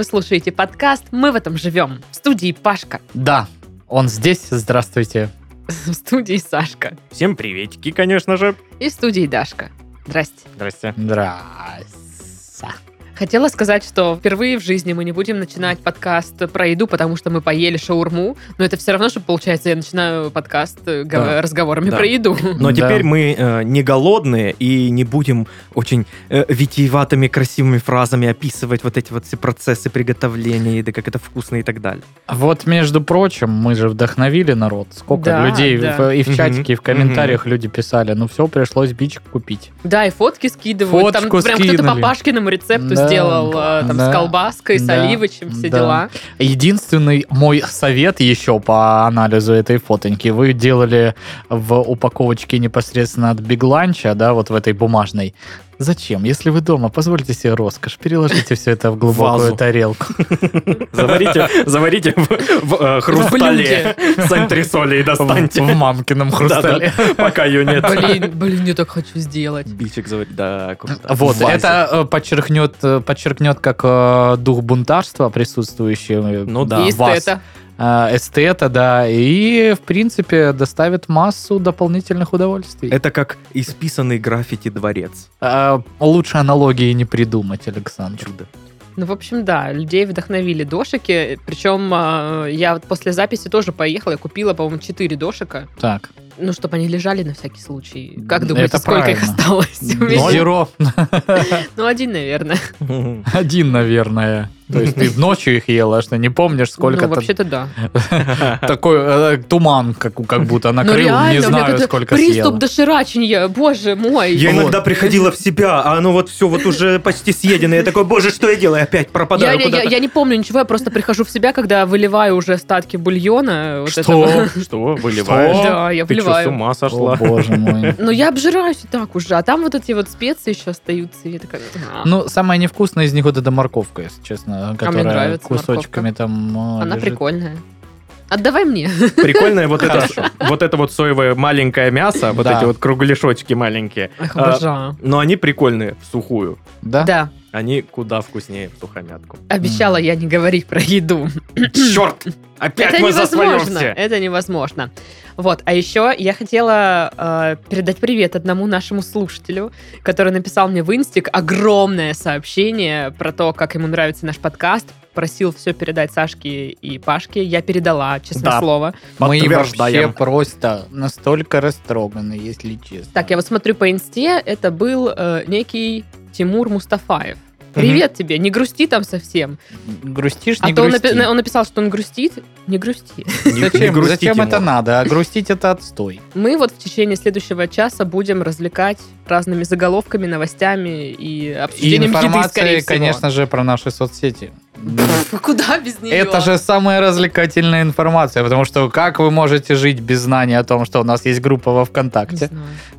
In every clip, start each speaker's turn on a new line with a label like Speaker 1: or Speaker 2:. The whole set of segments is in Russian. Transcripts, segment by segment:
Speaker 1: Вы слушаете подкаст «Мы в этом живем» в студии Пашка,
Speaker 2: Да, он здесь. Здравствуйте.
Speaker 1: в студии Сашка
Speaker 3: Всем приветики, конечно же.
Speaker 1: и в студии Дашка. Здрасте.
Speaker 3: Здрасте.
Speaker 2: Здрасте.
Speaker 1: Хотела сказать, что впервые в жизни мы не будем начинать подкаст про еду, потому что мы поели шаурму, но это все равно, что получается, я начинаю подкаст э,
Speaker 3: Да.
Speaker 1: разговорами
Speaker 3: Да.
Speaker 1: про еду.
Speaker 3: Но
Speaker 2: Да.
Speaker 3: теперь мы э, не голодные и не будем очень э, витиеватыми красивыми фразами описывать вот эти вот все процессы приготовления еды, как это вкусно и так далее.
Speaker 2: Вот, между прочим, мы же вдохновили народ. Сколько
Speaker 1: Да,
Speaker 2: людей
Speaker 1: да.
Speaker 2: в- и в чатике, и в комментариях люди писали. Ну все, пришлось бичек купить.
Speaker 1: Да, и фотки скидывают. Там
Speaker 2: Фотку
Speaker 1: прям кто-то по. Пашкиному рецепту
Speaker 2: Да.
Speaker 1: Сделал э, там с колбаской, с оливочем, все дела.
Speaker 2: Единственный мой совет еще по анализу этой фотоньки. Вы делали в упаковочке непосредственно от Биг Ланча, да, вот в этой бумажной. Зачем? Если вы дома, позвольте себе роскошь, переложите все это в глубокую
Speaker 3: Вазу.
Speaker 2: тарелку.
Speaker 3: Заварите, заварите в, в, э, хрустале с антресолей и достаньте.
Speaker 2: В мамкином хрустале.
Speaker 3: Да-да, Пока ее нет.
Speaker 1: Блин, блин, я так хочу сделать.
Speaker 3: Бичек заварить, да, круто.
Speaker 2: Вот,
Speaker 3: В вазе.
Speaker 2: это э, подчеркнет, э, подчеркнет как э, дух бунтарства, присутствующий э,
Speaker 3: Ну да.
Speaker 2: В вас.
Speaker 1: эстета.
Speaker 2: Э, эстета, да, и, в принципе, доставит массу дополнительных удовольствий.
Speaker 3: Это как исписанный граффити дворец.
Speaker 2: Э, лучше аналогии не придумать, Александр.
Speaker 3: Чудо.
Speaker 1: Ну, в общем, да, людей вдохновили дошики. Причем э, я вот после записи тоже поехала, я купила, по-моему, 4 дошика.
Speaker 2: Так,
Speaker 1: Ну, чтобы они лежали на всякий случай. Как думаете,
Speaker 2: Это
Speaker 1: сколько их
Speaker 2: правильно.
Speaker 1: осталось? у меня?
Speaker 2: зеро.
Speaker 1: Ну, один, наверное.
Speaker 2: Один, наверное. То есть ты ночью их ела, а что не помнишь, сколько
Speaker 1: Ну, вообще-то да.
Speaker 2: такой э, туман, как, будто
Speaker 1: Ну,
Speaker 2: накрыл,
Speaker 1: реально,
Speaker 2: не знаю, сколько
Speaker 1: Приступ
Speaker 2: съела.
Speaker 1: доширачения, боже мой.
Speaker 3: Я иногда приходила в себя, а оно вот все вот уже почти съедено. Я такой, боже, что я делаю? Опять пропадаю
Speaker 1: я-
Speaker 3: куда-то.
Speaker 1: я не помню ничего, я просто прихожу в себя, когда выливаю уже остатки бульона.
Speaker 2: Что?
Speaker 3: Что, выливаешь?
Speaker 1: Да, я
Speaker 3: Ты что, с
Speaker 1: выливаю.
Speaker 3: ума сошла?
Speaker 2: боже мой.
Speaker 1: Но я обжираюсь и так уже, а там вот эти вот специи еще остаются. А.
Speaker 2: Ну, самое невкусное из них вот эта морковка, если честно, которая
Speaker 1: нравится
Speaker 2: кусочками там э,
Speaker 1: Она
Speaker 2: лежит.
Speaker 1: прикольная. Отдавай мне.
Speaker 3: Прикольное вот это, вот это вот соевое маленькое мясо, вот
Speaker 2: Да.
Speaker 3: эти вот кругляшочки маленькие.
Speaker 1: Эх,
Speaker 3: А,
Speaker 1: обожаю.
Speaker 3: Но они прикольные в сухую.
Speaker 2: Да?
Speaker 1: Да,
Speaker 3: Они куда вкуснее в сухомятку.
Speaker 1: обещала я не говорить про еду.
Speaker 3: Черт! Опять
Speaker 1: это
Speaker 3: мы
Speaker 1: невозможно. Это невозможно. Вот, а еще я хотела э, передать привет одному нашему слушателю, который написал мне в инстик огромное сообщение про то, как ему нравится наш подкаст. Просил все передать Сашке и Пашке. Я передала, честное
Speaker 3: Да.
Speaker 1: слово.
Speaker 2: Мы вообще
Speaker 3: Подтверждаем.
Speaker 2: просто настолько растроганы, если честно.
Speaker 1: Так, я вот смотрю по инсте, это был э, некий Тимур Мустафаев. Привет тебе, не грусти там совсем.
Speaker 2: Грустишь,
Speaker 1: А
Speaker 2: не
Speaker 1: то он,
Speaker 2: грусти.
Speaker 1: напи- он написал, что он грустит. Не грусти.
Speaker 3: Не- не
Speaker 2: Зачем,
Speaker 3: грусти,
Speaker 2: это надо? А грустить это отстой.
Speaker 1: Мы вот в течение следующего часа будем развлекать разными заголовками, новостями и
Speaker 2: И
Speaker 1: обсуждением еды, скорее всего.
Speaker 2: конечно же, про наши соцсети.
Speaker 1: Пф, Куда без нее?
Speaker 2: Это же самая развлекательная информация, потому что как вы можете жить без знания о том, что у нас есть группа во ВКонтакте,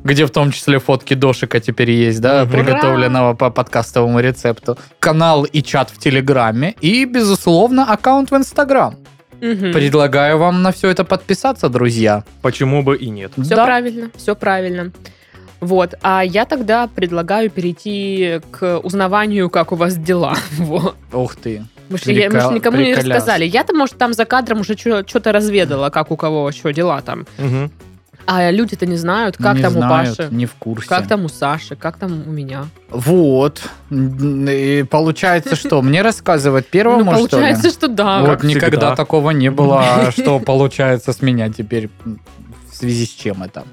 Speaker 2: где в том числе фотки дошика теперь есть, да, приготовленного по подкастовому рецепту, канал и чат в Телеграме и, безусловно, аккаунт в Инстаграм.
Speaker 1: Мгм.
Speaker 2: Предлагаю вам на все это подписаться, друзья.
Speaker 3: Почему бы и нет?
Speaker 1: Все
Speaker 2: Да.
Speaker 1: правильно, все правильно. Вот, а я тогда предлагаю перейти к узнаванию, как у вас дела. Вот.
Speaker 2: Ух ты.
Speaker 1: Мы же, я- мы же
Speaker 2: Прикол-
Speaker 1: никому не
Speaker 2: приколяс.
Speaker 1: рассказали. Я-то, может, там за кадром уже что-то разведала, как у кого что дела там.
Speaker 3: Мгм.
Speaker 1: А люди-то не знают, как
Speaker 2: Не
Speaker 1: там
Speaker 2: знают,
Speaker 1: у Паши,
Speaker 2: Не в курсе.
Speaker 1: как там у Саши, как там у меня.
Speaker 2: Вот. И получается, что? Мне рассказывать первому,
Speaker 1: ну,
Speaker 2: что
Speaker 1: получается, что да.
Speaker 2: Вот
Speaker 3: как
Speaker 2: никогда
Speaker 3: всегда.
Speaker 2: такого не было, а что получается с меня теперь в связи с чем это.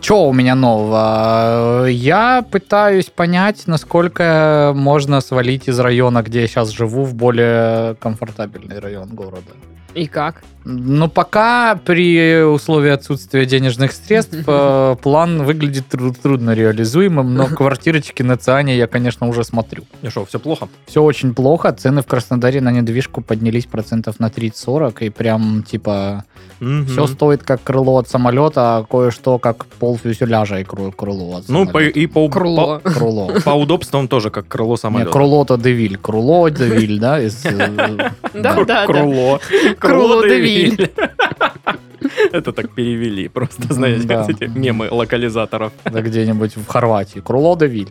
Speaker 2: Что у меня нового? Я пытаюсь понять, насколько можно свалить из района, где я сейчас живу, в более комфортабельный район города.
Speaker 1: И как?
Speaker 2: Но пока при условии отсутствия денежных средств э, план выглядит тру- трудно реализуемым, но квартирочки на Циане я, конечно, уже смотрю.
Speaker 3: Ну что, все плохо?
Speaker 2: Все очень плохо. Цены в Краснодаре на недвижку поднялись процентов на 30-40, и прям, типа, все стоит как крыло от самолета, а кое-что как пол фюзеляжа и кру- крыло от
Speaker 3: Ну, по-
Speaker 2: самолета.
Speaker 3: и по,
Speaker 1: Крыло.
Speaker 2: Крыло.
Speaker 3: по, удобствам тоже как крыло самолета.
Speaker 2: крыло-то Девиль. Крыло Девиль, да? э,
Speaker 1: Да, да, да.
Speaker 3: Круло.
Speaker 1: Круло
Speaker 3: Виль. Это так перевели, просто, знаете,
Speaker 2: Да.
Speaker 3: эти мемы локализаторов.
Speaker 2: да где-нибудь в Хорватии. Девиль.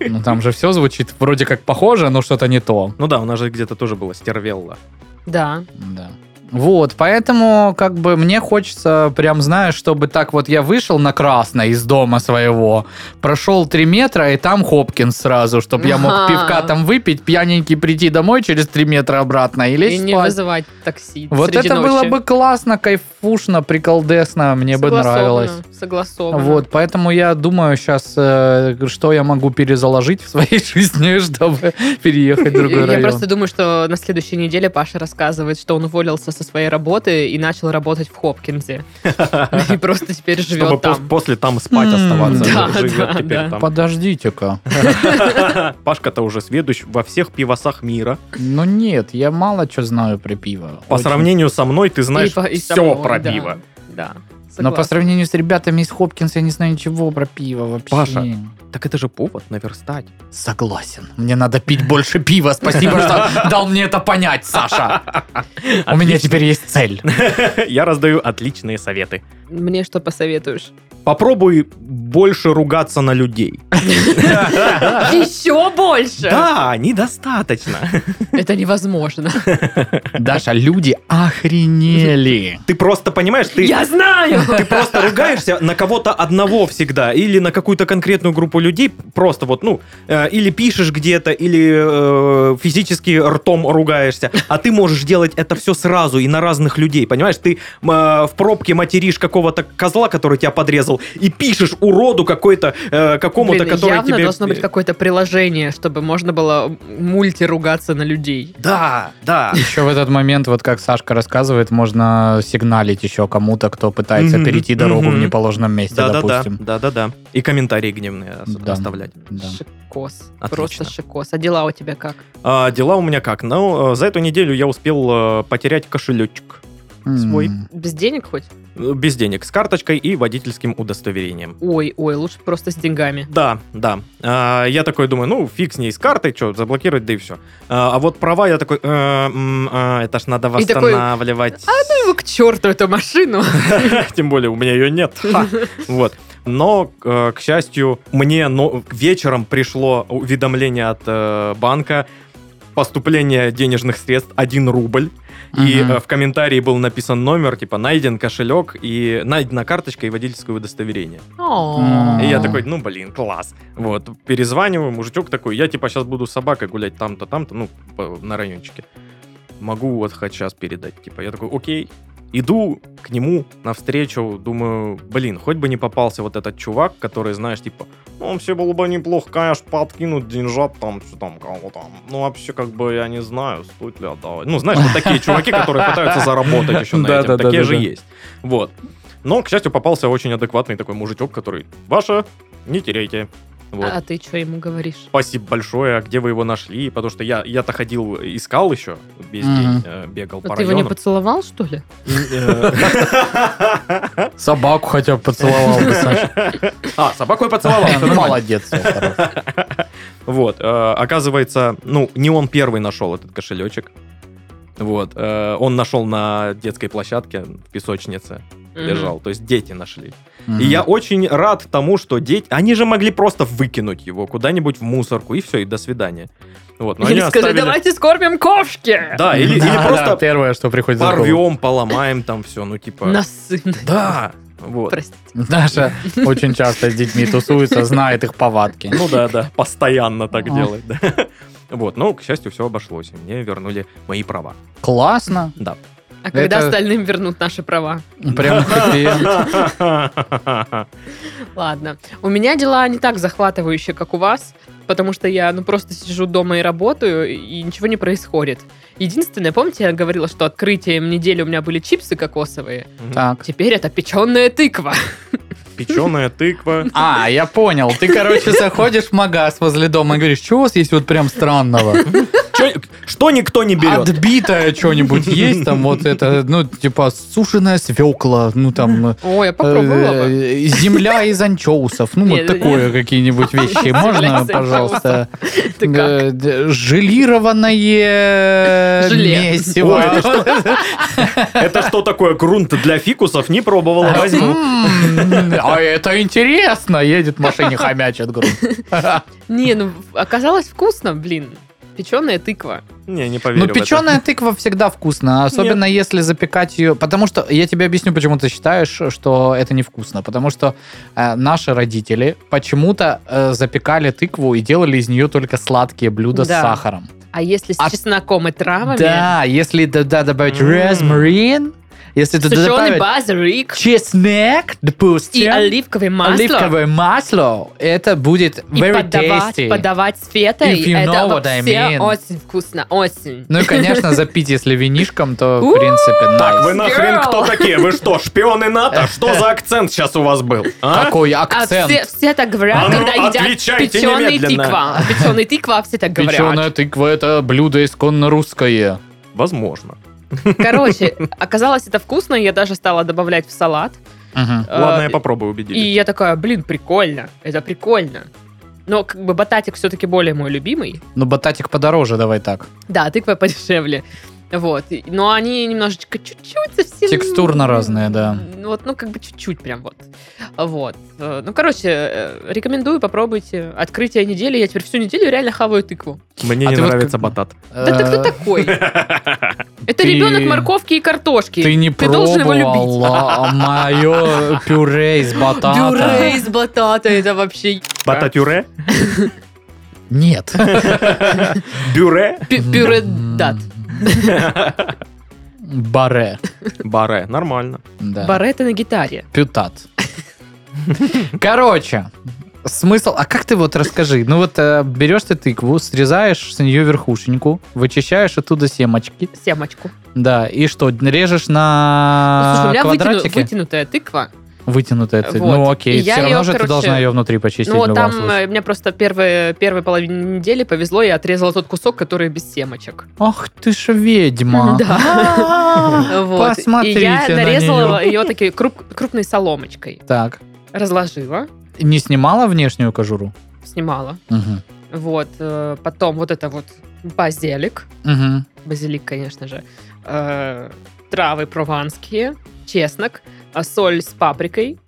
Speaker 2: Ну, там же все звучит вроде как похоже, но что-то не то.
Speaker 3: Ну да, у нас же где-то тоже было стервелла.
Speaker 1: Да.
Speaker 2: Да. Вот, поэтому как бы мне хочется прям, знаешь, чтобы так вот я вышел на красное из дома своего, прошел 3 метра, и там Хопкинс сразу, чтобы я мог пивка там выпить, пьяненький прийти домой через 3 метра обратно и лечь
Speaker 1: И не
Speaker 2: спать.
Speaker 1: вызывать такси
Speaker 2: Вот это
Speaker 1: ночи.
Speaker 2: было бы классно, кайфушно, приколдесно, мне бы нравилось.
Speaker 1: Согласовано.
Speaker 2: Вот, поэтому я думаю сейчас, что я могу перезаложить в своей жизни, чтобы переехать в другой
Speaker 1: Я
Speaker 2: район.
Speaker 1: просто думаю, что на следующей неделе Паша рассказывает, что он уволился со своей работы и начал работать в Хопкинсе. И просто теперь живет там.
Speaker 3: после там спать оставаться.
Speaker 2: Подождите-ка.
Speaker 3: Пашка-то уже сведущ во всех пивосах мира.
Speaker 2: Ну нет, я мало что знаю про пиво.
Speaker 3: По
Speaker 2: Очень.
Speaker 3: сравнению со мной ты знаешь
Speaker 1: И по- и
Speaker 3: все
Speaker 1: самой,
Speaker 3: про
Speaker 1: да,
Speaker 3: пиво.
Speaker 1: Да.
Speaker 2: Но по
Speaker 1: согласна.
Speaker 2: сравнению с ребятами из Хопкинса я не знаю ничего про пиво вообще.
Speaker 3: Паша. Так это же повод наверстать.
Speaker 2: Согласен. Мне надо пить больше пива. Спасибо, что дал мне это понять, Саша. У меня теперь есть цель.
Speaker 3: Я раздаю отличные советы.
Speaker 1: Мне что посоветуешь?
Speaker 3: Попробуй больше ругаться на людей.
Speaker 1: Еще больше?
Speaker 3: Да, недостаточно.
Speaker 1: Это невозможно.
Speaker 2: Даша, люди охренели.
Speaker 3: Ты просто понимаешь, ты,
Speaker 1: Я знаю!
Speaker 3: ты просто ругаешься на кого-то одного всегда, или на какую-то конкретную группу людей, просто вот, ну, э, или пишешь где-то, или э, физически ртом ругаешься, а ты можешь делать это все сразу и на разных людей, понимаешь? Ты э, в пробке материшь какого-то козла, который тебя подрезал, и пишешь уроду какой-то, э, какому-то,
Speaker 1: Блин,
Speaker 3: который
Speaker 1: явно
Speaker 3: тебе...
Speaker 1: должно быть какое-то приложение, чтобы можно было мульти ругаться на людей.
Speaker 3: Да, да.
Speaker 2: Еще в этот момент, вот как Сашка рассказывает, можно сигналить еще кому-то, кто пытается перейти дорогу в неположенном месте, допустим.
Speaker 3: да-да-да. И комментарии гневные ос-
Speaker 2: Да.
Speaker 3: оставлять.
Speaker 2: Да.
Speaker 1: Шикос.
Speaker 3: Отлично.
Speaker 1: Просто шикос. А дела у тебя как?
Speaker 3: А, дела у меня как? Ну, э, за эту неделю я успел э, потерять кошелечек. Свой.
Speaker 1: Без денег хоть?
Speaker 3: Э, Без денег, с карточкой и водительским удостоверением.
Speaker 1: Ой, ой, лучше просто с деньгами.
Speaker 3: Да, да. А, я такой думаю, ну, фиг с ней, с картой, что, заблокировать, да и все. А, а вот права я такой, э, а, это ж надо
Speaker 1: И такой,
Speaker 3: восстанавливать.
Speaker 1: Ну его к черту эту машину.
Speaker 3: Тем более у меня ее нет. Вот. Но, э, к счастью, мне вечером пришло уведомление от э, банка поступление денежных средств 1 рубль. И
Speaker 2: Мгм.
Speaker 3: э, в комментарии был написан номер, типа, найден кошелек и найдена карточка и водительское удостоверение. И я такой, ну, блин, класс. Вот, перезваниваю, мужичок такой, я, типа, сейчас буду с собакой гулять там-то, там-то, ну, по- на райончике. Могу вот хоть сейчас передать. Типа, я такой, окей. Иду к нему навстречу, думаю, блин, хоть бы не попался вот этот чувак, который, знаешь, типа, ну, вообще было бы неплохо, конечно, подкинуть деньжат там, что там, кого там. Ну, вообще, как бы, я не знаю, стоит ли отдавать. Ну, знаешь, вот такие чуваки, которые пытаются заработать еще на этом. Такие же есть. Вот. Но, к счастью, попался очень адекватный такой мужичок, который, ваша, не теряйте. Вот.
Speaker 1: А ты что ему говоришь?
Speaker 3: Спасибо большое, а где вы его нашли? Потому что я, я-то ходил, искал еще весь день, э, бегал
Speaker 1: А
Speaker 3: по
Speaker 1: ты его не поцеловал, что ли?
Speaker 3: Э,
Speaker 2: Собаку хотя бы поцеловал бы, Саша.
Speaker 3: А, собаку я поцеловал. всё нормально.
Speaker 2: молодец. хорош.
Speaker 3: Вот, э, оказывается, ну, не он первый нашел этот кошелечек. Вот, э, он нашел на детской площадке в песочнице, лежал. То есть дети нашли. И я очень рад тому, что дети... Они же могли просто выкинуть его куда-нибудь в мусорку, и все, и до свидания. Вот, но они
Speaker 1: Или скажи,
Speaker 3: оставили-
Speaker 1: давайте скормим кошки.
Speaker 3: Да, или, или
Speaker 2: Да, да,
Speaker 3: просто
Speaker 2: первое, что приходит в голову.
Speaker 3: порвем, поломаем там все, ну типа...
Speaker 1: Носы.
Speaker 3: Да, вот.
Speaker 1: Простите.
Speaker 2: Даша очень часто с детьми тусуется, знает их повадки.
Speaker 3: Ну да, да, постоянно так
Speaker 2: А.
Speaker 3: делает. да. Вот, но, к счастью, все обошлось, и мне вернули мои права.
Speaker 2: Классно.
Speaker 3: Да.
Speaker 1: А когда
Speaker 2: Это-
Speaker 1: остальным вернут наши права?
Speaker 2: Прям хэппи-энд.
Speaker 1: Ладно. У меня дела не так захватывающие, как у вас, потому что я, ну, просто сижу дома и работаю, и ничего не происходит. Единственное, помните, я говорила, что открытием недели у меня были чипсы кокосовые?
Speaker 2: Так.
Speaker 1: Теперь это печеная тыква.
Speaker 3: Печеная тыква.
Speaker 2: А, я понял. Ты, короче, заходишь в магаз возле дома и говоришь, что у вас есть вот прям странного?
Speaker 3: Что никто не берет?
Speaker 2: Отбитое что-нибудь есть там, вот это, ну, типа, сушеная свекла, ну, там,
Speaker 1: Ой, я попробовала бы.
Speaker 2: э, земля из анчоусов, ну, вот
Speaker 1: Нет,
Speaker 2: такое какие-нибудь вещи. Можно, пожалуйста? Э, Желированное месиво.
Speaker 3: Это что? Такое? Грунт для фикусов? Не пробовала, возьму.
Speaker 2: А это интересно. Едет в машине, хомячит грунт.
Speaker 1: Не, ну оказалось вкусно, блин. Печеная тыква.
Speaker 3: Не, не поверю
Speaker 2: Ну,
Speaker 3: в это.
Speaker 2: печеная тыква всегда вкусна, особенно если запекать ее. Потому что я тебе объясню, почему ты считаешь, что это невкусно. Потому что э, наши родители почему-то э, запекали тыкву и делали из нее только сладкие блюда
Speaker 1: Да.
Speaker 2: с сахаром.
Speaker 1: А если с
Speaker 2: А-
Speaker 1: чесноком и травами?
Speaker 2: Да, если туда добавить
Speaker 3: М.
Speaker 2: розмарин, если туда
Speaker 1: Сушеный
Speaker 2: добавить
Speaker 1: базилик
Speaker 2: чеснок, допустим,
Speaker 1: и оливковое масло.
Speaker 2: оливковое масло, это будет
Speaker 1: И
Speaker 2: very
Speaker 1: подавать,
Speaker 2: tasty.
Speaker 1: подавать с фетой.
Speaker 2: If you
Speaker 1: это
Speaker 2: know what
Speaker 1: вообще
Speaker 2: I mean.
Speaker 1: очень вкусно, очень.
Speaker 2: Ну и, конечно, запить, если винишком, то, в принципе,
Speaker 3: Так,
Speaker 2: nice.
Speaker 3: вы нахрен
Speaker 1: Girl.
Speaker 3: кто такие? Вы что, шпионы НАТО? Что за акцент сейчас у вас был? а?
Speaker 2: Какой
Speaker 1: А
Speaker 2: акцент.
Speaker 1: все, все так говорят,
Speaker 3: А ну,
Speaker 1: когда едят
Speaker 3: отвечайте
Speaker 1: печеный
Speaker 3: немедленно.
Speaker 1: тыква. Печеный тыква, все так говорят.
Speaker 2: Печеная тыква – это блюдо исконно русское.
Speaker 3: Возможно.
Speaker 1: Короче, оказалось это вкусно, и я даже стала добавлять в салат.
Speaker 3: Ладно,
Speaker 1: Э,
Speaker 3: я попробую
Speaker 1: И
Speaker 3: убедить.
Speaker 1: я такая, блин, прикольно, это прикольно. Но как бы бататик все-таки более мой любимый.
Speaker 2: Ну, бататик подороже, давай так.
Speaker 1: Да, тыква подешевле. Вот. Но они немножечко чуть-чуть совсем...
Speaker 2: Текстурно разные, да.
Speaker 1: Вот, ну, как бы чуть-чуть прям вот. Вот. Э, Ну, короче, э, рекомендую, попробуйте. Открытие недели. Я теперь всю неделю реально хаваю тыкву.
Speaker 3: Мне
Speaker 2: А
Speaker 3: не
Speaker 2: вот
Speaker 3: нравится
Speaker 2: как-
Speaker 3: батат.
Speaker 1: Да ты кто
Speaker 2: Э,
Speaker 1: такой? Это ребенок морковки и картошки.
Speaker 2: Ты не
Speaker 1: должен его любить.
Speaker 2: пробовала мое пюре из батата.
Speaker 1: Пюре из батата, это вообще...
Speaker 3: Бататюре?
Speaker 2: Нет.
Speaker 3: Бюре?
Speaker 1: Пю- Пюре дат.
Speaker 2: Баре.
Speaker 3: Баре. Нормально.
Speaker 2: Да.
Speaker 1: Барета на гитаре.
Speaker 2: Пютат. Короче, смысл... А как ты вот расскажи? Ну вот э, берешь ты тыкву, срезаешь с нее верхушеньку, вычищаешь оттуда семечки,
Speaker 1: Семочку.
Speaker 2: да, и что, режешь на
Speaker 1: Слушай, у меня вытяну-
Speaker 2: квадратики?
Speaker 1: вытянутая тыква.
Speaker 2: Вытянутая цепь.
Speaker 1: Вот.
Speaker 2: Ну окей,
Speaker 1: И
Speaker 2: все равно
Speaker 1: её,
Speaker 2: же ты
Speaker 1: короче,
Speaker 2: должна ее внутри почистить
Speaker 1: Ну, там
Speaker 2: случае.
Speaker 1: э, мне просто первые, первой половине недели повезло, я отрезала тот кусок, который без семочек.
Speaker 2: Ах ты ж ведьма.
Speaker 1: Да.
Speaker 2: А. Посмотрите
Speaker 1: И я
Speaker 2: на
Speaker 1: нарезала ее такой круп- крупной соломочкой.
Speaker 2: Так,
Speaker 1: Разложила,
Speaker 2: не снимала внешнюю кожуру?
Speaker 1: снимала. Вот. э, Потом вот это вот базилик. Базилик, конечно же. э, Травы прованские. Чеснок. А Соль с паприкой.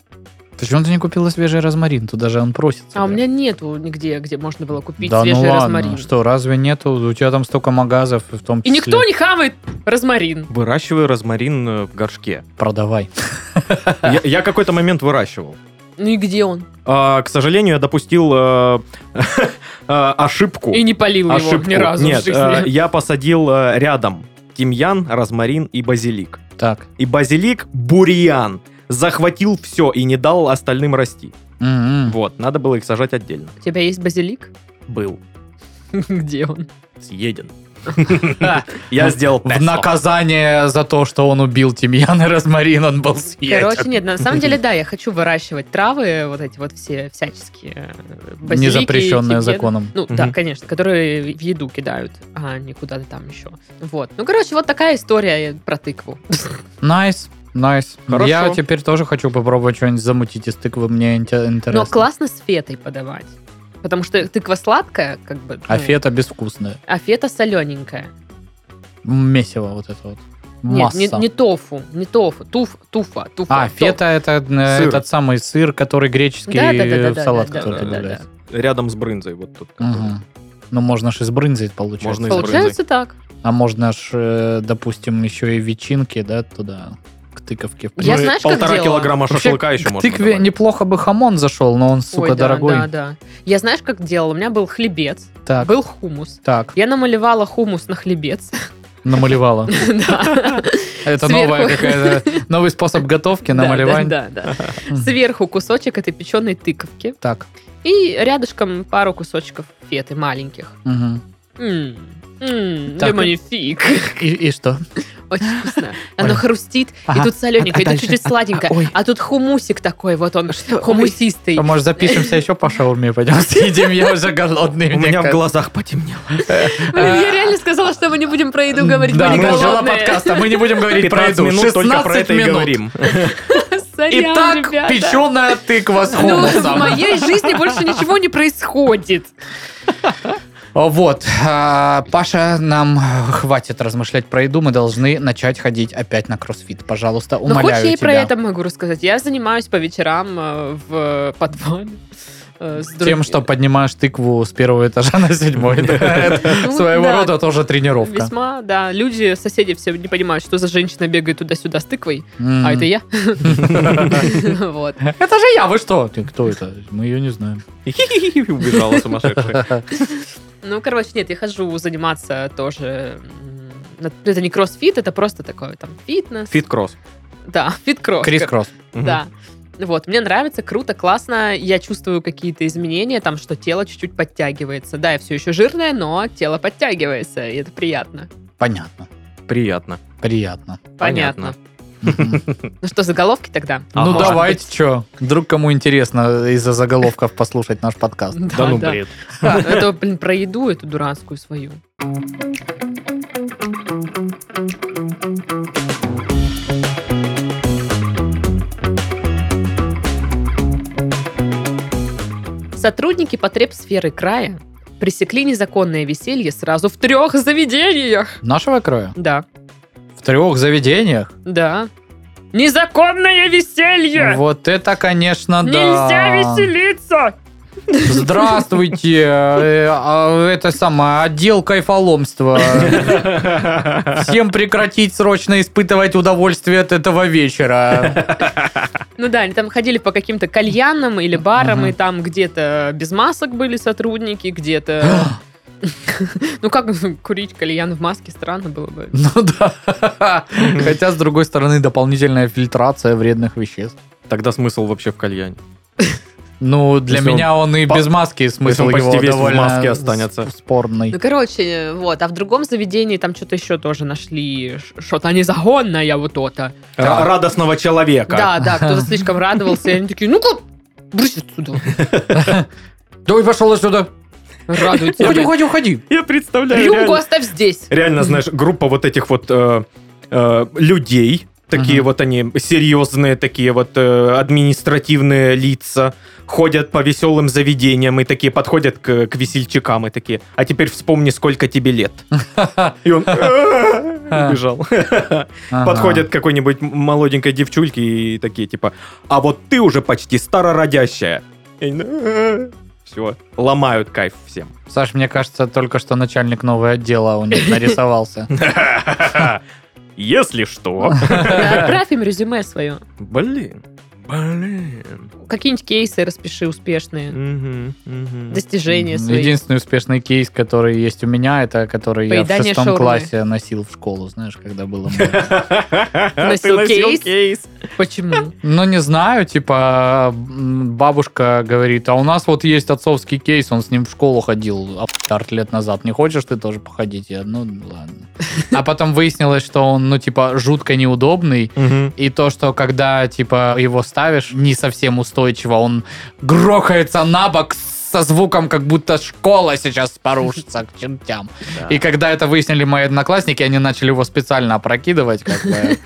Speaker 2: Почему ты не купила свежий розмарин? Туда же он просится.
Speaker 1: А у меня нету нигде, где можно было купить
Speaker 2: да
Speaker 1: свежий
Speaker 2: ну ладно,
Speaker 1: розмарин.
Speaker 2: что, разве нету? У тебя там столько магазов, в том
Speaker 1: И
Speaker 2: числе.
Speaker 1: никто не хавает розмарин.
Speaker 3: Выращиваю розмарин э, в горшке.
Speaker 2: Продавай.
Speaker 3: Я, я какой-то момент выращивал.
Speaker 1: Ну и где он?
Speaker 3: А, к сожалению, я допустил э, э, ошибку.
Speaker 1: И не полил его ни разу
Speaker 3: Нет,
Speaker 1: в жизни.
Speaker 3: я посадил рядом тимьян, розмарин и базилик.
Speaker 2: Так.
Speaker 3: И базилик бурьян захватил все и не дал остальным расти.
Speaker 2: М-м.
Speaker 3: Вот, надо было их сажать отдельно.
Speaker 1: У тебя есть базилик?
Speaker 3: Был
Speaker 1: Где он?
Speaker 3: съеден. Я сделал
Speaker 2: В наказание за то, что он убил тимьян и розмарин, он был съеден.
Speaker 1: Короче, нет, на самом деле, да, я хочу выращивать травы, вот эти вот все всяческие э, базилики, тимьяны.
Speaker 2: законом.
Speaker 1: Ну, да, конечно, которые в еду кидают, а не куда-то там еще. Вот. Ну, короче, вот такая история про тыкву.
Speaker 2: Nice. Nice.
Speaker 3: Хорошо.
Speaker 2: Я теперь тоже хочу попробовать что-нибудь замутить из тыквы. Мне инте- интересно.
Speaker 1: Но классно с фетой подавать. Потому что тыква сладкая, как бы.
Speaker 2: А
Speaker 1: ну,
Speaker 2: фета безвкусная.
Speaker 1: А фета солененькая.
Speaker 2: Месиво вот это вот.
Speaker 1: Нет,
Speaker 2: Масса.
Speaker 1: не, не тофу, не тофу, туф, туфа, туфа.
Speaker 2: А,
Speaker 1: тоф.
Speaker 2: фета это э,
Speaker 3: Сыр.
Speaker 2: этот самый сыр, который греческий
Speaker 1: Да, да, да, да,
Speaker 2: в
Speaker 1: да,
Speaker 2: салат,
Speaker 1: да,
Speaker 2: который
Speaker 1: да, да,
Speaker 2: добавляется.
Speaker 3: Рядом с брынзой вот тут.
Speaker 2: Мгм. Ну, можно ж из брынзы получается.
Speaker 3: Можно
Speaker 1: Получается так.
Speaker 2: А можно ж, э, допустим, еще и ветчинки, да, туда, тыковке. в
Speaker 1: Я
Speaker 3: Ну
Speaker 1: знаешь, как
Speaker 3: полтора
Speaker 1: делала?
Speaker 3: килограмма
Speaker 2: Вообще,
Speaker 3: шашлыка еще
Speaker 2: к
Speaker 3: можно
Speaker 2: тыкве
Speaker 3: добавить.
Speaker 2: неплохо бы хамон зашел, но он, сука,
Speaker 1: Ой, да,
Speaker 2: дорогой.
Speaker 1: Да, да. Я знаешь, как делала? У меня был хлебец,
Speaker 2: Так,
Speaker 1: был хумус.
Speaker 2: так,
Speaker 1: Я намалевала хумус на хлебец.
Speaker 2: намалевала.
Speaker 1: Да.
Speaker 2: Это новая какая-то, новый способ готовки, намалевания.
Speaker 1: Да, да, да. Сверху кусочек этой печеной тыковки.
Speaker 2: Так,
Speaker 1: И рядышком пару кусочков феты маленьких. Le magnifique.
Speaker 2: и, и что?
Speaker 1: Очень вкусно. Оно хрустит, и тут солененькое,
Speaker 2: А
Speaker 1: и тут чуть-чуть сладенькое.
Speaker 2: А, ой.
Speaker 1: А тут хумусик такой, вот он, хумусистый.
Speaker 2: Может, запишемся еще по шаурме, пойдем съедим, я уже голодный.
Speaker 3: У меня в глазах потемнело.
Speaker 1: Я реально сказала, что мы не будем про еду говорить, мы не голодные.
Speaker 2: подкаста, мы не будем говорить про
Speaker 3: 15
Speaker 2: еду.
Speaker 3: минут только про
Speaker 2: 16
Speaker 3: это и говорим.
Speaker 1: Сорян,
Speaker 2: Итак,
Speaker 1: ребята.
Speaker 2: печеная тыква с
Speaker 1: Ну, в
Speaker 2: хумусом.
Speaker 1: моей жизни больше ничего не происходит.
Speaker 2: Вот, а, Паша, нам хватит размышлять про еду, мы должны начать ходить опять на кроссфит. Пожалуйста,
Speaker 1: Ну,
Speaker 2: умоляю
Speaker 1: хоть я и
Speaker 2: тебя.
Speaker 1: про это могу рассказать. Я занимаюсь по вечерам э, в подвале. э, с
Speaker 2: Тем,
Speaker 1: другими-
Speaker 2: что поднимаешь тыкву с первого этажа на седьмой.
Speaker 1: Ну,
Speaker 2: Своего
Speaker 1: да.
Speaker 2: рода тоже тренировка.
Speaker 1: Весьма, да. Люди, соседи все не понимают, что за женщина бегает туда-сюда с тыквой. А это я. Вот.
Speaker 2: Это же я, вы что? Кто это? Мы ее не знаем.
Speaker 3: Убежала сумасшедшая.
Speaker 1: Ну, короче, нет, я хожу заниматься тоже. Это не кроссфит, это просто такой там фитнес.
Speaker 3: Фит-кросс.
Speaker 1: Да, фит-кросс.
Speaker 2: Крис Кросс.
Speaker 3: Мгм.
Speaker 1: Да. Вот, мне нравится, круто, классно. Я чувствую какие-то изменения, там, что тело чуть-чуть подтягивается. Да, я все еще жирная, но тело подтягивается, и это приятно.
Speaker 2: Понятно.
Speaker 3: Приятно.
Speaker 2: Приятно.
Speaker 1: Понятно.
Speaker 2: Мгм.
Speaker 1: Ну что, заголовки тогда?
Speaker 2: Ну давайте, что? Вдруг кому интересно из-за заголовков послушать наш подкаст.
Speaker 3: Да ну бред.
Speaker 1: Это, блин, про еду эту дурацкую свою. Сотрудники потребсферы края пресекли незаконное веселье сразу в трех заведениях.
Speaker 2: Нашего кроя?
Speaker 1: Да,
Speaker 2: В трех заведениях?
Speaker 1: да. Незаконное веселье!
Speaker 2: Вот это, конечно, да.
Speaker 1: Нельзя веселиться!
Speaker 2: Здравствуйте, э, а, это самое, отдел кайфоломства. Всем прекратить срочно испытывать удовольствие от этого вечера.
Speaker 1: Ну да, они там ходили по каким-то кальянам или барам, и там где-то без масок были сотрудники, где-то... Ну как курить кальян в маске, странно было бы.
Speaker 2: Ну да. Хотя, с другой стороны, дополнительная фильтрация вредных веществ.
Speaker 3: Тогда смысл вообще в кальяне.
Speaker 2: Ну, для
Speaker 3: Если
Speaker 2: меня он и
Speaker 3: по-
Speaker 2: без маски смысл
Speaker 3: он почти
Speaker 2: его
Speaker 3: весь в маске останется.
Speaker 2: спорный.
Speaker 1: Ну, короче, вот, а в другом заведении там что-то еще тоже нашли, что-то незаконное вот то-то.
Speaker 3: Радостного человека.
Speaker 1: Да, да, кто-то слишком радовался, и они такие, ну-ка, брысь отсюда,
Speaker 2: Давай пошел отсюда.
Speaker 1: Радуйте.
Speaker 2: Уходи, уходи, уходи.
Speaker 3: Я представляю.
Speaker 1: Рюмку оставь здесь.
Speaker 3: Реально, знаешь, группа вот этих вот э, э, людей, такие вот они серьезные, такие вот э, административные лица, ходят по веселым заведениям и такие подходят к, к весельчакам и такие, а теперь вспомни, сколько тебе лет. И он убежал. Подходят к какой-нибудь молоденькой девчульке и такие типа, а вот ты уже почти старородящая. Все, ломают кайф всем.
Speaker 2: Саш, мне кажется, только что начальник нового отдела у них нарисовался.
Speaker 3: Если что.
Speaker 1: Да, Отправь им резюме свое.
Speaker 3: Блин. Блин.
Speaker 1: Какие-нибудь кейсы распиши успешные. Достижения свои.
Speaker 2: Единственный успешный кейс, который есть у меня, это который я в шестом
Speaker 1: шаурмы.
Speaker 2: классе носил в школу, знаешь, когда было
Speaker 1: носил кейс? Почему?
Speaker 2: Ну, не знаю, типа, бабушка говорит, а у нас вот есть отцовский кейс, он с ним в школу ходил арт лет назад. Не хочешь ты тоже походить? Я, ну, ладно. А потом выяснилось, что он, ну, типа, жутко неудобный, и то, что когда, типа, его ставишь не совсем устойчиво, он грохается на бок со звуком, как будто школа сейчас порушится к чертям. И когда это выяснили мои одноклассники, они начали его специально опрокидывать, как бы,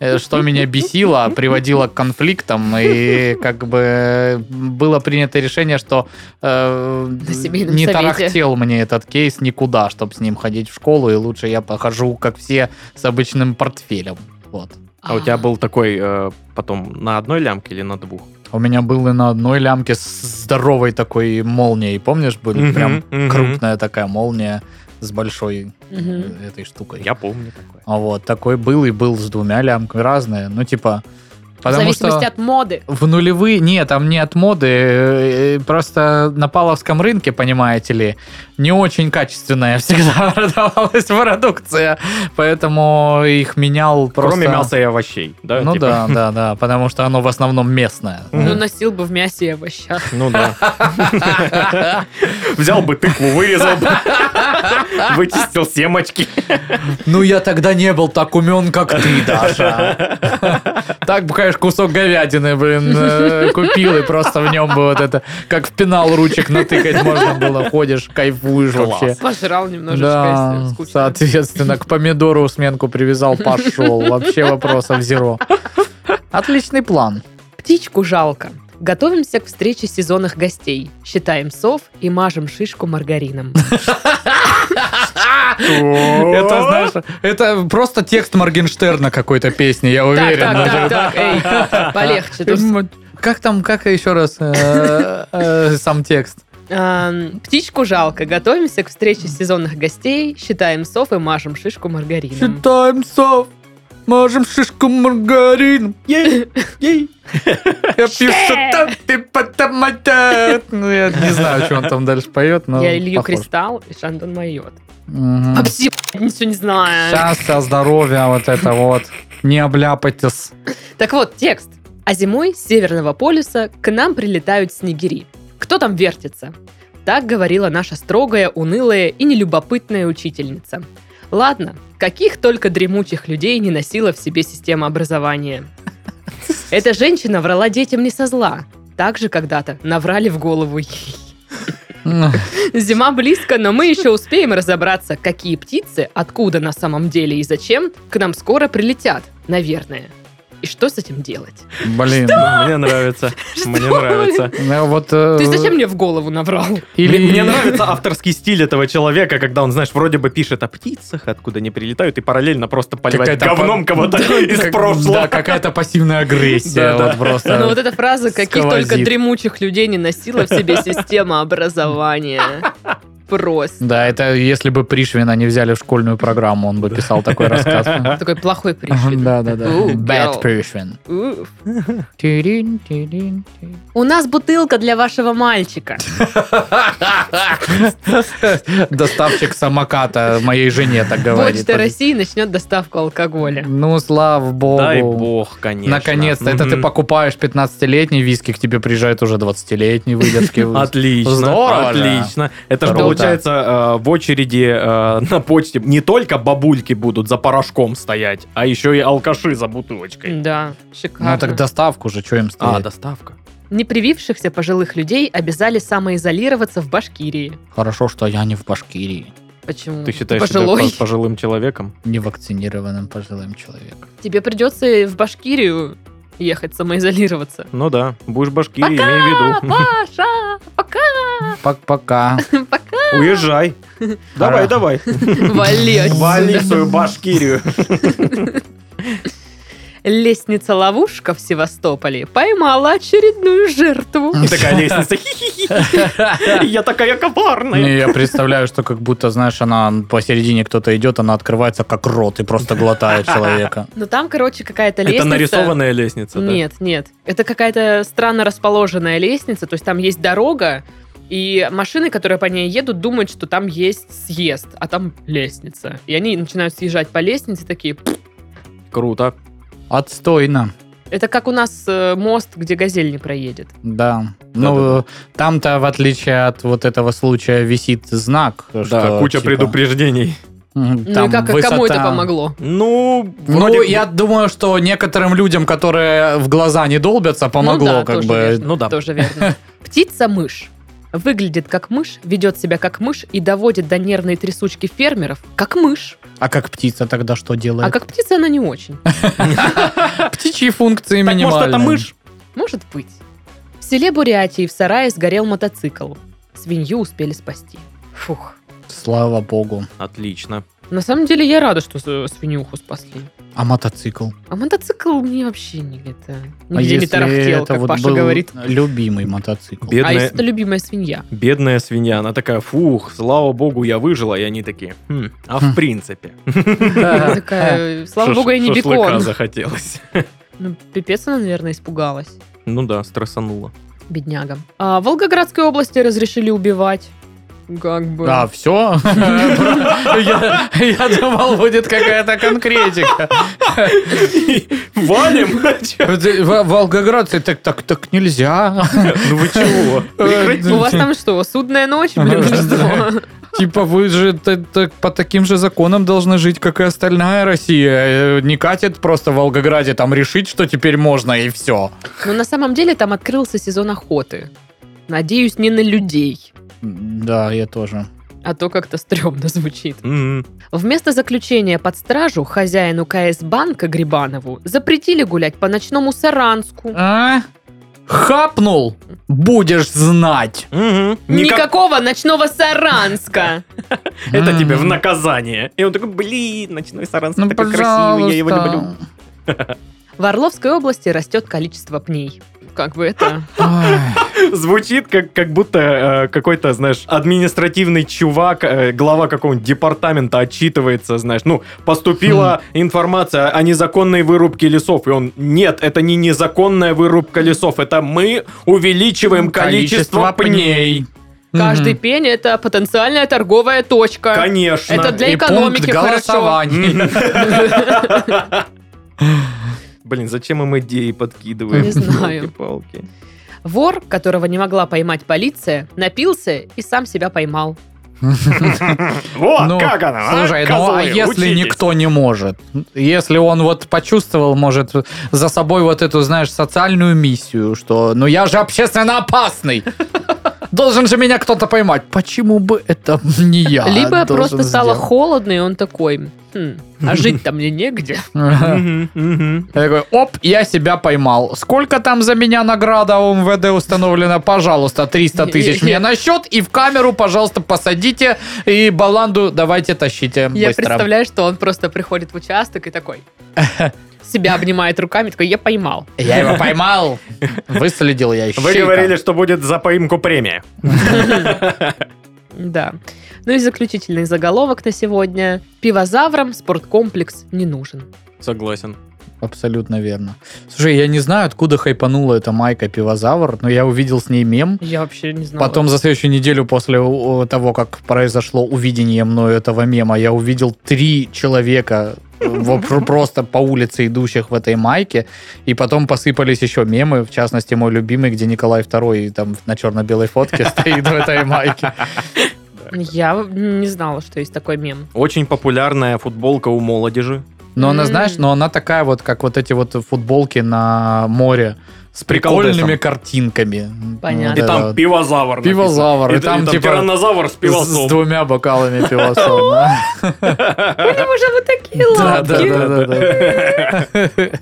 Speaker 2: э, что меня бесило, приводило к конфликтам, и как бы было принято решение, что э, не
Speaker 1: совете.
Speaker 2: тарахтел мне этот кейс никуда, чтобы с ним ходить в школу, и лучше я похожу, как все, с обычным портфелем. Вот.
Speaker 3: А у тебя был такой э, потом на одной лямке или на двух?
Speaker 2: У меня был и на одной лямке с здоровой такой молнией, помнишь, были
Speaker 3: Мгм,
Speaker 2: прям
Speaker 3: мгм.
Speaker 2: крупная такая молния с большой э, этой штукой.
Speaker 3: Я помню такой.
Speaker 2: А вот такой был и был с двумя лямками разные. Ну, типа,
Speaker 1: В
Speaker 2: Потому что
Speaker 1: зависимости от моды.
Speaker 2: в нулевые... Нет, там не от моды. э, э, Просто на паловском рынке, понимаете ли, не очень качественная всегда продавалась продукция. Поэтому их менял просто...
Speaker 3: Кроме мяса и овощей, да?
Speaker 2: Ну
Speaker 3: типа?
Speaker 2: да, да, да, потому что оно в основном местное.
Speaker 1: Ну, носил бы в мясе и овощах.
Speaker 3: Ну да. Взял бы тыкву, вырезал бы, вычистил семечки.
Speaker 2: Ну, я тогда не был так умен, как ты, Даша. Так бы, конечно, кусок говядины, блин, э, купил, и просто в нем бы вот это, как в пенал ручек натыкать можно было. Ходишь, кайфуешь
Speaker 3: Класс.
Speaker 2: вообще.
Speaker 1: Пожрал немножечко,
Speaker 2: Да,
Speaker 1: если
Speaker 2: соответственно, к помидору сменку привязал, пошел. Вообще вопросов зеро. Отличный план.
Speaker 1: Птичку жалко. Готовимся к встрече сезонных гостей. Считаем сов и мажем шишку маргарином.
Speaker 2: Это, знаешь, это просто текст Моргенштерна какой-то песни, я уверен.
Speaker 1: так, так, так, эй, полегче.
Speaker 2: Как там, как еще раз э, э, сам текст?
Speaker 1: Птичку жалко. Готовимся к встрече сезонных гостей. Считаем сов и мажем шишку маргарином.
Speaker 2: Считаем сов, мажем шишку маргарин. Ей, ей. Я пью ты потом. Ну, я не знаю, что он там дальше поет, но
Speaker 1: Я Илью. Кристалл и Шандон Майот.
Speaker 2: Мгм.
Speaker 1: Вообще, ничего не знаю.
Speaker 2: Счастья, здоровья, вот это вот. Не обляпайтесь.
Speaker 1: Так вот, текст. А зимой с Северного полюса к нам прилетают снегири. Кто там вертится? Так говорила наша строгая, унылая и нелюбопытная учительница. Ладно, каких только дремучих людей не носила в себе система образования. Эта женщина врала детям не со зла. Так же когда-то наврали в голову ей. Зима близко, но мы еще успеем разобраться, какие птицы, откуда на самом деле и зачем к нам скоро прилетят, наверное. И что с этим делать?
Speaker 2: Блин.
Speaker 3: Мне нравится. Мне
Speaker 1: Что?
Speaker 3: нравится.
Speaker 2: Ну, вот, э,
Speaker 1: Ты зачем мне в голову наврал?
Speaker 2: Или...
Speaker 3: Мне, мне нравится авторский стиль этого человека, когда он, знаешь, вроде бы пишет о птицах, откуда они прилетают, и параллельно просто поливает
Speaker 2: Какая-то
Speaker 3: говном
Speaker 2: по-
Speaker 3: кого-то из
Speaker 2: Как-
Speaker 3: прошлого.
Speaker 2: Да, какая-то пассивная агрессия.
Speaker 3: Да, да.
Speaker 2: Вот просто.
Speaker 1: Ну вот эта фраза, каких
Speaker 2: сквозит.
Speaker 1: только дремучих людей не носила в себе система образования. Просто.
Speaker 2: Да, это если бы Пришвина не взяли в школьную программу, он бы писал такой рассказ.
Speaker 1: Такой плохой Пришвин.
Speaker 2: Да, да, да. Bad. Пришвин.
Speaker 1: У нас бутылка для вашего мальчика.
Speaker 2: Доставщик самоката моей жене так говорит.
Speaker 1: Почта России начнет доставку алкоголя.
Speaker 2: Ну, слава богу.
Speaker 3: Дай бог, конечно.
Speaker 2: Наконец-то, это ты покупаешь 15-летний виски, к тебе приезжает уже 20-летний выдержки.
Speaker 3: Отлично,
Speaker 2: Здорово
Speaker 3: отлично. Это же
Speaker 2: Круто.
Speaker 3: Получается э, в очереди э, на почте не только бабульки будут за порошком стоять, а еще и алкаши за бутылочкой.
Speaker 1: Да,
Speaker 2: Ну,
Speaker 1: шикарно.
Speaker 2: так доставку же, что им
Speaker 3: А,
Speaker 2: стоит?
Speaker 3: доставка.
Speaker 1: Непривившихся пожилых людей обязали самоизолироваться в Башкирии.
Speaker 2: Хорошо, что я не в Башкирии.
Speaker 1: Почему?
Speaker 3: Ты считаешь
Speaker 1: пожилой?
Speaker 3: себя по- пожилым человеком?
Speaker 2: Не вакцинированным пожилым человеком.
Speaker 1: Тебе придется в Башкирию ехать самоизолироваться.
Speaker 3: Ну да, будешь в Башкирии, имей в виду.
Speaker 1: Паша, пока,
Speaker 2: Пока.
Speaker 1: пока.
Speaker 3: Уезжай. Давай, давай.
Speaker 1: Вали отсюда.
Speaker 3: Вали в свою Башкирию.
Speaker 1: Лестница-ловушка в Севастополе поймала очередную жертву.
Speaker 3: Такая лестница. Я такая коварная.
Speaker 2: Я представляю, что как будто, знаешь, она посередине кто-то идет, она открывается как рот и просто глотает человека.
Speaker 1: Ну там, короче, какая-то
Speaker 3: Это
Speaker 1: лестница.
Speaker 3: нарисованная лестница, да?
Speaker 1: Нет, нет. Это какая-то странно расположенная лестница. То есть там есть дорога, и машины, которые по ней едут, думают, что там есть съезд, а там лестница. И они начинают съезжать по лестнице такие.
Speaker 3: Круто.
Speaker 2: Отстойно.
Speaker 1: Это как у нас э, мост, где газель не проедет.
Speaker 2: Да. Ну, там-то, в отличие от вот этого случая, висит знак.
Speaker 3: Да,
Speaker 2: что,
Speaker 3: куча
Speaker 2: типа,
Speaker 3: предупреждений.
Speaker 2: м,
Speaker 1: ну
Speaker 2: там
Speaker 1: и как, кому
Speaker 2: высота-
Speaker 1: это помогло?
Speaker 3: Ну,
Speaker 2: Ну,
Speaker 3: вроде...
Speaker 2: я думаю, что некоторым людям, которые в глаза не долбятся, помогло,
Speaker 1: Ну да,
Speaker 2: как
Speaker 1: тоже
Speaker 2: бы.
Speaker 1: верно.
Speaker 3: Ну да.
Speaker 1: Тоже верно. Птица-мышь. Выглядит как мышь, ведет себя как мышь и доводит до нервной трясучки фермеров как мышь.
Speaker 2: А как птица тогда что делает?
Speaker 1: А как птица она не очень.
Speaker 2: птичьи функции
Speaker 3: Так, может,
Speaker 2: минимальные.
Speaker 3: это мышь?
Speaker 1: Может быть. В селе Бурятии в сарае сгорел мотоцикл. Свинью успели спасти. Фух.
Speaker 2: Слава богу.
Speaker 3: Отлично.
Speaker 1: На самом деле я рада, что с- свинюху спасли.
Speaker 2: А мотоцикл?
Speaker 1: А мотоцикл мне вообще не это...
Speaker 2: а
Speaker 1: Нигде не
Speaker 2: если
Speaker 1: тарахтел,
Speaker 2: это
Speaker 1: как
Speaker 2: вот
Speaker 1: Паша
Speaker 2: был
Speaker 1: говорит.
Speaker 2: любимый мотоцикл?
Speaker 3: Бед-
Speaker 1: А
Speaker 3: Бедная-
Speaker 1: если это любимая свинья?
Speaker 3: Бедная свинья, она такая, фух, слава богу, я выжила, и они такие, «Хм, а в принципе.
Speaker 1: Она такая, слава богу, я не бекон.
Speaker 3: захотелось.
Speaker 1: Ну, пипец она, наверное, испугалась.
Speaker 3: Ну да, стрессанула.
Speaker 1: Бедняга. А в Волгоградской области разрешили убивать. Как бы.
Speaker 2: А, все? Я думал, будет какая-то конкретика.
Speaker 3: Валим?
Speaker 2: В Волгоградце так, так, так нельзя.
Speaker 3: Ну вы чего?
Speaker 1: У вас там что, судная ночь, блин?
Speaker 2: Типа вы же по таким же законам должны жить, как и остальная Россия. Э, Не катит просто в Волгограде там решить, что теперь можно, и все.
Speaker 1: Но на самом деле там открылся сезон охоты. Надеюсь, не на людей.
Speaker 2: Да, я тоже.
Speaker 1: А то как-то стрёмно звучит.
Speaker 3: М,
Speaker 1: Вместо заключения под стражу хозяину КС банка Грибанову запретили гулять по ночному Саранску.
Speaker 2: А? Хапнул? Будешь знать.
Speaker 3: мгм. Никак-
Speaker 1: Никакого ночного Саранска.
Speaker 3: Это тебе в наказание. И он такой, блин, ночной Саранск
Speaker 2: Ну,
Speaker 3: такой красивый, я его люблю.
Speaker 1: В Орловской области растет количество пней. Как бы это...
Speaker 3: Звучит как, как будто э, какой-то, знаешь, административный чувак, э, глава какого-нибудь департамента отчитывается, знаешь. Ну, поступила информация о незаконной вырубке лесов, и он, нет, это не незаконная вырубка лесов, это мы увеличиваем количество, пней.
Speaker 1: Каждый
Speaker 2: Мгм.
Speaker 1: пень это потенциальная торговая точка.
Speaker 3: Конечно.
Speaker 1: Это для
Speaker 2: И пункт
Speaker 1: экономики хорошо.
Speaker 3: Блин, зачем им идеи подкидываем?
Speaker 1: Не знаю.
Speaker 3: Ёлки-палки.
Speaker 1: Вор, которого не могла поймать полиция, напился и сам себя поймал.
Speaker 3: Вот,
Speaker 2: Ну,
Speaker 3: как она, а,
Speaker 2: Слушай, ну а если
Speaker 3: учитесь.
Speaker 2: никто не может? Если он вот почувствовал, может, за собой вот эту, знаешь, социальную миссию, что ну я же общественно опасный. Должен же меня кто-то поймать. Почему бы это не я?
Speaker 1: Либо просто стало холодно, и он такой, «Хм, а жить-то мне негде.
Speaker 2: Я такой, оп, я себя поймал. Сколько там за меня награда у МВД установлена? Пожалуйста, 300 тысяч мне на счет. И в камеру, пожалуйста, посадите. И баланду давайте тащите
Speaker 1: Я представляю, что он просто приходит в участок и такой себя обнимает руками, такой, я поймал.
Speaker 2: Я его поймал. Выследил я
Speaker 3: Вы
Speaker 2: щейка.
Speaker 3: говорили, что будет за поимку премия.
Speaker 1: Да. Ну и заключительный заголовок на сегодня. Пивозаврам спорткомплекс не нужен.
Speaker 3: Согласен.
Speaker 2: Абсолютно верно. Слушай, я не знаю, откуда хайпанула эта майка Пивозавр, но я увидел с ней мем.
Speaker 1: Я вообще не знала.
Speaker 2: Потом за следующую неделю после того, как произошло увидение мною этого мема, я увидел три человека пр- просто по улице идущих в этой майке, и потом посыпались еще мемы, в частности, мой любимый, где Николай II там на черно-белой фотке стоит в этой майке.
Speaker 1: Я не знала, что есть такой мем.
Speaker 3: Очень популярная футболка у молодежи.
Speaker 2: Но она, знаешь, но она такая вот, как вот эти вот футболки на море с прикольными картинками.
Speaker 1: Понятно.
Speaker 3: И там пивозавр.
Speaker 2: Пивозавр, и там типа
Speaker 3: тираннозавр с
Speaker 2: с
Speaker 3: пивосом.
Speaker 2: двумя бокалами пивосом. да.
Speaker 1: У него же вот такие лапки.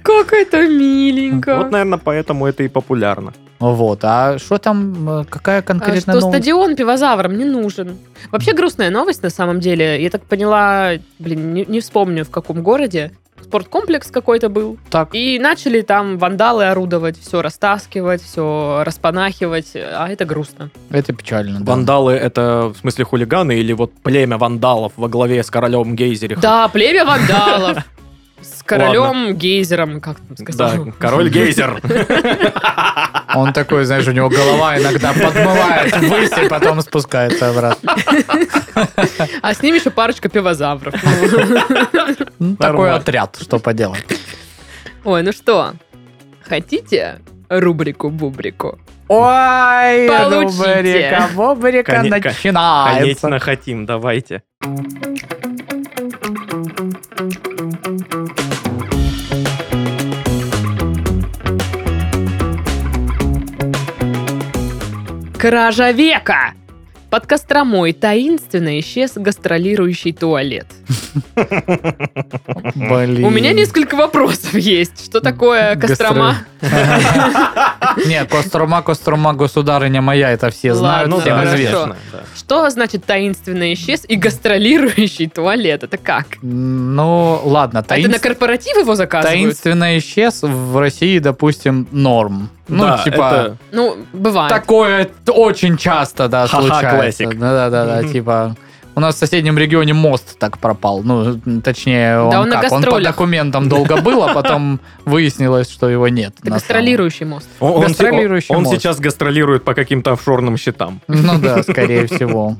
Speaker 1: Как это миленько.
Speaker 3: Вот, наверное, поэтому это и популярно.
Speaker 2: Вот, а что там, э, какая
Speaker 1: А
Speaker 2: конкретно
Speaker 1: что
Speaker 2: новость?
Speaker 1: стадион пивозаврам не нужен. Вообще грустная новость на самом деле. Я так поняла, блин, не, не вспомню в каком городе. Спорткомплекс какой-то был.
Speaker 2: Так,
Speaker 1: И начали там вандалы орудовать, все растаскивать, все распанахивать. А это грустно.
Speaker 2: это печально. да.
Speaker 3: Вандалы это, в смысле, хулиганы или вот племя вандалов во главе с королем Гейзерихом?
Speaker 1: Да, племя вандалов. С королем Гейзером, как там
Speaker 3: Да,
Speaker 1: сказал.
Speaker 3: король Гейзер.
Speaker 2: Он такой, знаешь, у него голова иногда подмывает ввысь и потом спускается обратно.
Speaker 1: А с ними еще парочка пивозавров.
Speaker 2: Ну, Такой отряд, что поделать.
Speaker 1: Ой, ну что, хотите рубрику-бубрику?
Speaker 2: Ой,
Speaker 1: Получите.
Speaker 2: рубрика, бобрика
Speaker 3: Коне-
Speaker 2: начинается.
Speaker 3: Конечно, хотим, давайте.
Speaker 1: Кража века! Под Костромой таинственно исчез гастролирующий туалет.
Speaker 2: Блин.
Speaker 1: У меня несколько вопросов есть. Что такое Кострома?
Speaker 2: Нет, Кострома, Кострома, государыня моя, это все знают, всем известно.
Speaker 1: Что значит таинственно исчез и гастролирующий туалет? Это как?
Speaker 2: Ну, ладно,
Speaker 1: А Это на корпоратив его заказывают?
Speaker 2: Таинственно исчез в России, допустим, норм. Ну,
Speaker 3: Да,
Speaker 2: типа,
Speaker 3: это-
Speaker 1: Ну, бывает.
Speaker 2: такое очень часто, да,
Speaker 3: Ха-ха,
Speaker 2: случается.
Speaker 3: классик.
Speaker 2: Да-да-да,
Speaker 3: Мгм.
Speaker 2: типа, У нас в соседнем регионе мост так пропал. Ну, точнее, он,
Speaker 1: Да он на
Speaker 2: как, он по документам долго был, а потом выяснилось, что его нет.
Speaker 1: Это гастролирующий мост.
Speaker 3: Он, он-
Speaker 2: Гастролирующий
Speaker 3: он
Speaker 2: мост.
Speaker 3: сейчас гастролирует по каким-то офшорным счетам.
Speaker 2: Ну да, скорее всего.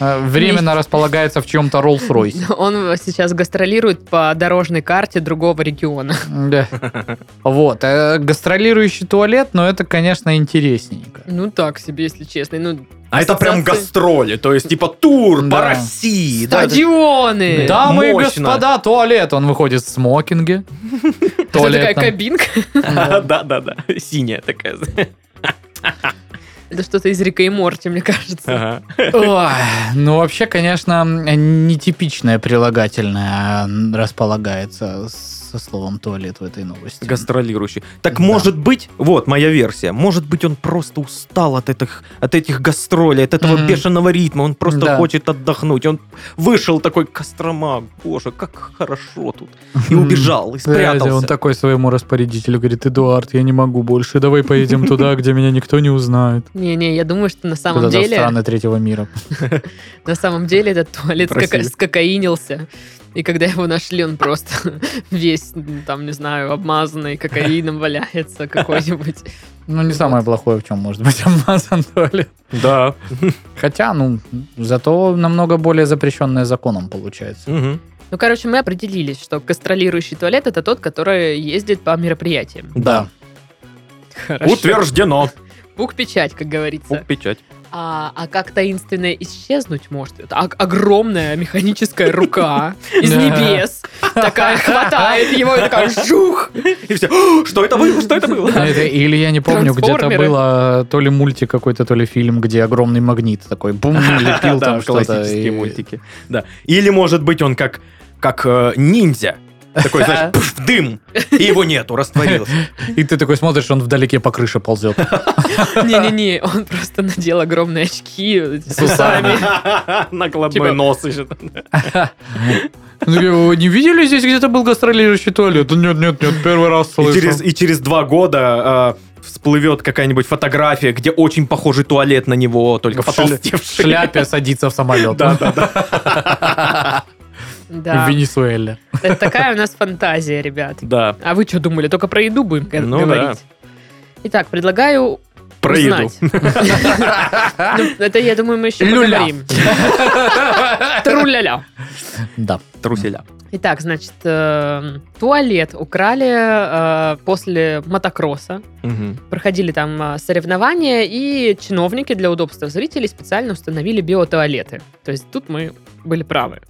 Speaker 2: Э, Временно располагается в чьем-то Rolls-Royce.
Speaker 1: Он сейчас гастролирует по дорожной карте другого региона.
Speaker 2: Да. Вот. э, Гастролирующий туалет, но это, конечно, интересненько.
Speaker 1: Ну так себе, если честно. Ну,
Speaker 3: А это прям гастроли, то есть типа тур по
Speaker 2: Да.
Speaker 3: России. да, это-
Speaker 1: Стадионы!
Speaker 3: Да.
Speaker 2: Дамы и господа, туалет. Он выходит в смокинге.
Speaker 1: Это такая кабинка.
Speaker 3: Да-да-да, синяя такая.
Speaker 1: Это что-то из Рика и Морти, мне кажется.
Speaker 3: Ага.
Speaker 2: Ой, ну, вообще, конечно, нетипичное прилагательное располагается со словом туалет в этой новости.
Speaker 3: Гастролирующий. Так
Speaker 2: Да.
Speaker 3: может быть, вот моя версия, может быть он просто устал от этих, от этих гастролей, от этого
Speaker 2: Мгм.
Speaker 3: бешеного ритма, он просто
Speaker 2: Да.
Speaker 3: хочет отдохнуть. Он вышел такой, Кострома, боже, как хорошо тут. И убежал, и спрятался.
Speaker 2: Он такой своему распорядителю говорит, Эдуард, я не могу больше, давай поедем туда, где меня никто не узнает.
Speaker 1: Не-не, я думаю, что на самом деле,
Speaker 2: страны третьего мира.
Speaker 1: на самом деле этот туалет скокаинился. И когда его нашли, он просто весь, там, не знаю, обмазанный кокаином валяется какой-нибудь.
Speaker 2: Ну, не самое плохое, в чем может быть обмазан туалет.
Speaker 3: Да.
Speaker 2: Хотя, ну, зато намного более запрещенное законом получается.
Speaker 1: Ну, короче, мы определились, что гастролирующий туалет это тот, который ездит по мероприятиям.
Speaker 3: Да.
Speaker 1: Хорошо.
Speaker 3: Утверждено.
Speaker 1: Пук-печать, как говорится.
Speaker 3: Пук, печать.
Speaker 1: А, а как таинственно исчезнуть может? Это ог- огромная механическая рука из небес. Такая хватает его и такая жух.
Speaker 3: И все, «О, что это было, что это было?
Speaker 2: Или я не помню, где-то было то ли мультик какой-то, то ли фильм, где огромный магнит такой бум, лепил там что-то.
Speaker 3: классические мультики. Да. Или, может быть, он как, как э, ниндзя. Такой, знаешь, пф, дым, и его нету, растворился.
Speaker 2: И ты такой смотришь, он вдалеке по крыше ползет.
Speaker 1: Не-не-не, он просто надел огромные очки с усами.
Speaker 3: Накладной
Speaker 1: Типа-
Speaker 3: нос еще.
Speaker 2: Ну, вы не видели здесь где-то был гастролирующий туалет? Нет, нет, нет, первый раз
Speaker 3: И
Speaker 2: слышу.
Speaker 3: через, и через два года э, всплывет какая-нибудь фотография, где очень похожий туалет на него, только
Speaker 2: В
Speaker 3: потолстевший.
Speaker 2: в шляпе садится в самолет.
Speaker 3: Да, да, да.
Speaker 2: В
Speaker 1: Да,
Speaker 2: Венесуэле.
Speaker 1: это такая у нас фантазия, ребят.
Speaker 3: Да,
Speaker 1: А вы что думали, только про еду будем
Speaker 3: Ну
Speaker 1: говорить? Итак, предлагаю
Speaker 3: про еду.
Speaker 1: узнать. Ну, Это, я думаю, мы еще поговорим. Тру-ля-ля.
Speaker 2: Да.
Speaker 3: Труселя.
Speaker 1: Итак, значит, э, туалет украли э, после мотокросса. Проходили там э, соревнования, и чиновники для удобства зрителей специально установили биотуалеты. То есть тут мы были правы.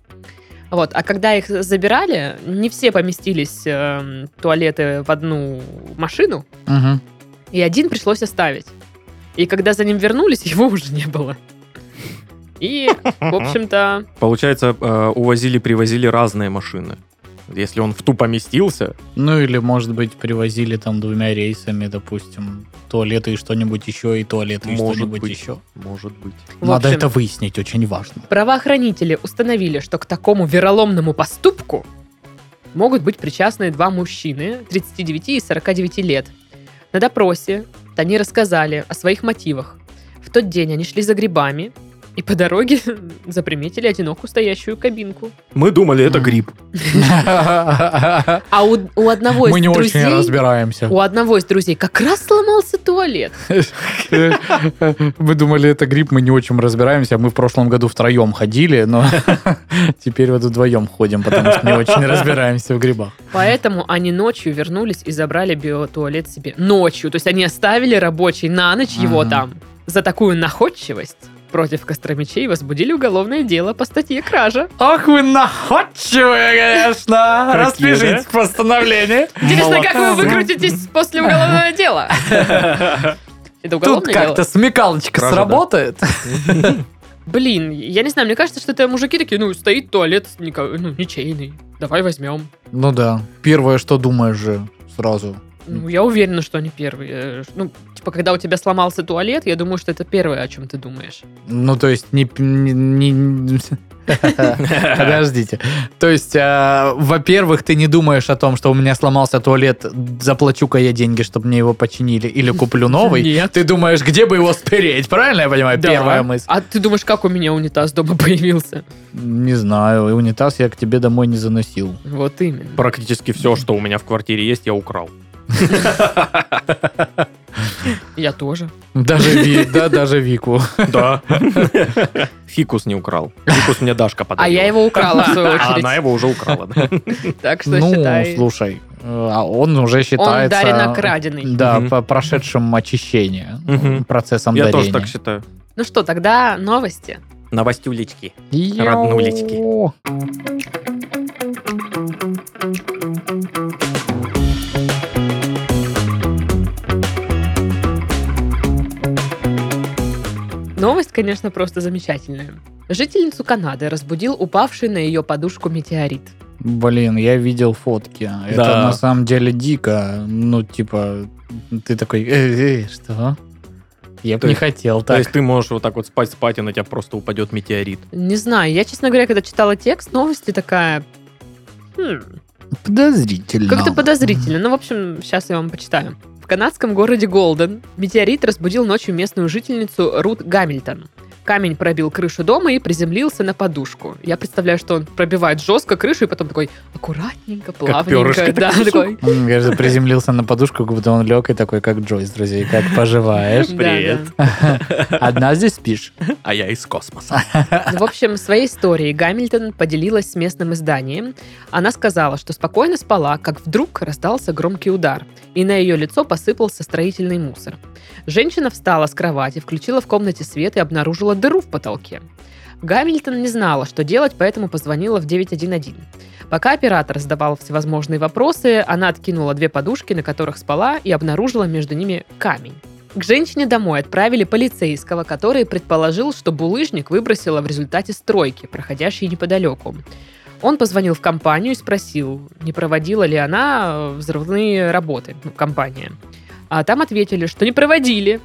Speaker 1: Вот. А когда их забирали, не все поместились э, туалеты в одну машину,
Speaker 2: Мгм.
Speaker 1: и один пришлось оставить. И когда за ним вернулись, его уже не было. И, в общем-то,
Speaker 3: Получается, э, увозили, привозили разные машины. Если он в ту поместился,
Speaker 2: Ну или, может быть, привозили там двумя рейсами, допустим, туалеты и что-нибудь еще, и туалеты и
Speaker 3: Может
Speaker 2: что-нибудь
Speaker 3: быть.
Speaker 2: еще.
Speaker 3: может быть.
Speaker 1: в
Speaker 2: Надо
Speaker 1: общем,
Speaker 2: это выяснить, очень важно.
Speaker 1: правоохранители установили, что к такому вероломному поступку могут быть причастны два мужчины 39 и 49 лет. На допросе они рассказали о своих мотивах. В тот день они шли за грибами и по дороге заприметили одинокую стоящую кабинку.
Speaker 3: Мы думали, это гриб.
Speaker 1: А у, одного
Speaker 2: Мы
Speaker 1: из
Speaker 2: не очень
Speaker 1: друзей...
Speaker 2: разбираемся.
Speaker 1: У одного из друзей как раз сломался туалет.
Speaker 2: Мы думали, это гриб, мы не очень разбираемся. Мы в прошлом году втроем ходили, но теперь вот вдвоем ходим, потому что не очень разбираемся в грибах.
Speaker 1: Поэтому они ночью вернулись и забрали биотуалет себе. Ночью. То есть они оставили рабочий на ночь его там. За такую находчивость против Костромичей возбудили уголовное дело по статье кража.
Speaker 2: Ах, вы находчивые, конечно. Распишите постановление.
Speaker 1: Интересно, как вы выкрутитесь после уголовного дела? Это
Speaker 2: Тут
Speaker 1: уголовное дело?
Speaker 2: как-то смекалочка
Speaker 3: Кража, да.
Speaker 2: сработает.
Speaker 1: Блин, я не знаю, мне кажется, что это мужики такие, ну, стоит туалет ну, ничейный, давай возьмем.
Speaker 2: Ну да. Первое, что думаешь же сразу.
Speaker 1: Ну, я уверена, что они первые. Э, Ну, типа, когда у тебя сломался туалет, я думаю, что это первое, о чем ты думаешь.
Speaker 2: Ну, то есть, не... не- не- Подождите. То есть, а, во-первых, ты не думаешь о том, что у меня сломался туалет, заплачу-ка я деньги, чтобы мне его починили, или куплю новый.
Speaker 1: Нет.
Speaker 2: Ты думаешь, где бы его спереть, правильно я понимаю?
Speaker 1: Да.
Speaker 2: Первая мысль.
Speaker 1: А ты думаешь, как у меня унитаз дома появился?
Speaker 2: Не знаю, и унитаз я к тебе домой не заносил.
Speaker 1: Вот именно.
Speaker 3: Практически все, что у меня в квартире есть, я украл.
Speaker 1: Я тоже.
Speaker 2: Даже, Ви- да, даже Вику.
Speaker 3: Да. Фикус не украл. Фикус мне Дашка
Speaker 1: А
Speaker 3: подарила.
Speaker 1: я его украла, в свою
Speaker 3: А
Speaker 1: очередь.
Speaker 3: она его уже украла. да.
Speaker 1: Так что
Speaker 2: ну,
Speaker 1: считай.
Speaker 2: слушай, э, а он уже
Speaker 1: Он
Speaker 2: считается...
Speaker 1: дарено краденый.
Speaker 2: Да,
Speaker 3: Мгм.
Speaker 2: по прошедшим очищение,
Speaker 3: Мгм.
Speaker 2: процессом
Speaker 3: Я
Speaker 2: дарения.
Speaker 3: тоже так считаю.
Speaker 1: Ну что, тогда новости.
Speaker 3: Новостюлечки. Роднулечки.
Speaker 1: Новость, конечно, просто замечательная. Жительницу Канады разбудил упавший на ее подушку метеорит.
Speaker 2: Блин, я видел фотки. Это
Speaker 3: Да.
Speaker 2: на самом деле дико. Ну, типа, ты такой, «Э, э, что? Я бы
Speaker 3: То
Speaker 2: не хотел
Speaker 3: То
Speaker 2: так.
Speaker 3: есть ты можешь вот так вот спать-спать, и на тебя просто упадет метеорит.
Speaker 1: Не знаю, я, честно говоря, когда читала текст новости, такая... «Хм,
Speaker 2: Подозрительно.
Speaker 1: Как-то подозрительно. Ну, в общем, сейчас я вам почитаю. В канадском городе Голден метеорит разбудил ночью местную жительницу Рут Гамильтон. Камень пробил крышу дома и приземлился на подушку. Я представляю, что он пробивает жестко крышу и потом такой аккуратненько, плавненько.
Speaker 3: перышко
Speaker 1: да, такой.
Speaker 2: Он, кажется, приземлился на подушку, как будто он лег и такой, как Джойс, друзья. Как поживаешь?
Speaker 3: Привет.
Speaker 2: Одна здесь спишь?
Speaker 3: А я из космоса.
Speaker 1: Ну, в общем, своей историей Гамильтон поделилась с местным изданием. Она сказала, что спокойно спала, как вдруг раздался громкий удар, и на ее лицо посыпался строительный мусор. Женщина встала с кровати, включила в комнате свет и обнаружила дыру в потолке. Гамильтон не знала, что делать, поэтому позвонила в 911. Пока оператор задавал всевозможные вопросы, она откинула две подушки, на которых спала, и обнаружила между ними камень. К женщине домой отправили полицейского, который предположил, что булыжник выбросила в результате стройки, проходящей неподалеку. Он позвонил в компанию и спросил, не проводила ли она э, взрывные работы, ну, компания. А там ответили, что не проводили,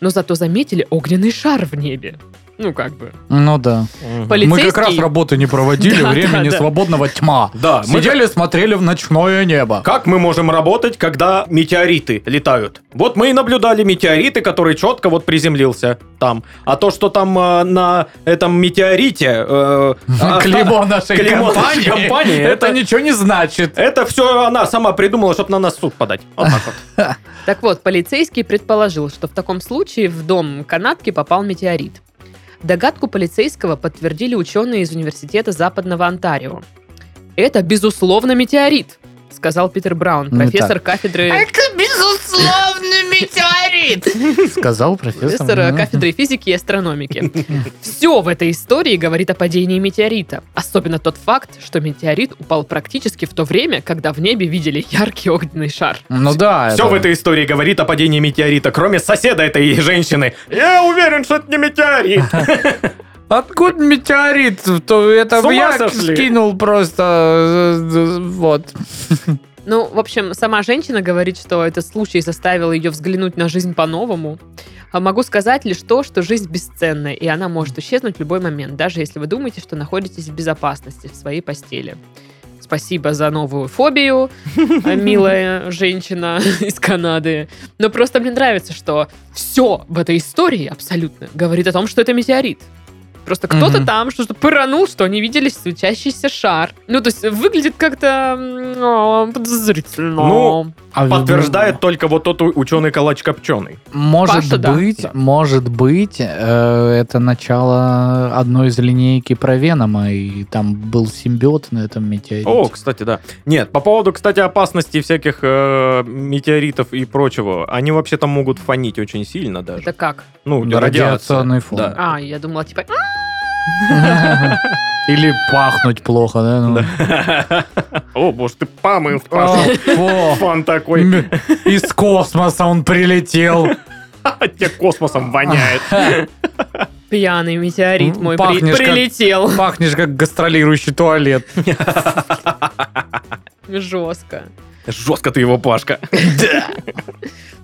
Speaker 1: но зато заметили огненный шар в небе. Ну, как бы.
Speaker 2: Ну да.
Speaker 3: Мгм.
Speaker 1: Поли-
Speaker 2: Мы как
Speaker 1: Полицейский-
Speaker 2: раз работу не проводили,
Speaker 1: Да,
Speaker 2: времени
Speaker 1: да,
Speaker 2: свободного тьма.
Speaker 3: Да, мы
Speaker 2: Сидели, смотрели в ночное небо.
Speaker 3: Как мы можем работать, когда метеориты летают? Вот мы и наблюдали метеориты, который четко вот приземлился там. А то, что там э, на этом метеорите... э, а-
Speaker 2: Клеймо нашей
Speaker 3: клеймо нашей
Speaker 2: компании. Это
Speaker 3: это-
Speaker 2: ничего не значит.
Speaker 3: Это все она сама придумала, чтобы на нас суд подать. Вот так вот.
Speaker 1: Так вот, полицейский предположил, что в таком случае в дом канадки попал метеорит. Догадку полицейского подтвердили ученые из Университета Западного Онтарио. Это, безусловно, метеорит, сказал Питер Браун,
Speaker 2: Ну,
Speaker 1: профессор кафедры,
Speaker 2: безусловно, метеорит. Сказал профессор.
Speaker 1: профессор э,
Speaker 2: ну.
Speaker 1: кафедры физики и астрономики. Все в этой истории говорит о падении метеорита. Особенно тот факт, что метеорит упал практически в то время, когда в небе видели яркий огненный шар.
Speaker 2: Ну да.
Speaker 3: Все
Speaker 2: это-
Speaker 3: в этой истории говорит о падении метеорита, кроме соседа этой женщины. Я уверен, что это не метеорит.
Speaker 2: Откуда метеорит? То это
Speaker 3: С
Speaker 2: я
Speaker 3: сошли?
Speaker 2: скинул просто. э, э, Вот.
Speaker 1: Ну, в общем, сама женщина говорит, что этот случай заставил ее взглянуть на жизнь по-новому. А могу сказать лишь то, что жизнь бесценна, и она может исчезнуть в любой момент, даже если вы думаете, что находитесь в безопасности в своей постели. Спасибо за новую фобию, милая женщина из Канады. Но просто мне нравится, что все в этой истории абсолютно говорит о том, что это метеорит. Просто кто-то
Speaker 2: Мгм.
Speaker 1: там что-то пыранул, что они видели светящийся шар. Ну, то есть выглядит как-то подозрительно.
Speaker 3: Ну,
Speaker 2: А
Speaker 3: Подтверждает только вот тот ученый калач копченый.
Speaker 2: Может
Speaker 1: Паша,
Speaker 2: быть,
Speaker 3: Да.
Speaker 2: может быть, э, это начало одной из линейки про Венома, и там был симбиот на этом метеорите.
Speaker 3: О, кстати, да. Нет, по поводу, кстати, опасности всяких э, метеоритов и прочего, они вообще-то могут фонить очень сильно даже.
Speaker 1: Это как?
Speaker 3: Ну,
Speaker 2: радиационный фон.
Speaker 3: Да.
Speaker 1: А, я думала, типа...
Speaker 2: Или пахнуть плохо, да? ну.
Speaker 3: О, боже, ты помыл,
Speaker 2: О,
Speaker 3: пошел.
Speaker 2: фу.
Speaker 3: Фан такой.
Speaker 2: Из космоса он прилетел.
Speaker 3: Тебе космосом воняет.
Speaker 1: Пьяный метеорит мой при-
Speaker 2: пахнешь как-
Speaker 1: прилетел.
Speaker 2: Пахнешь как гастролирующий туалет.
Speaker 1: Жестко.
Speaker 3: Жестко ты его, Пашка.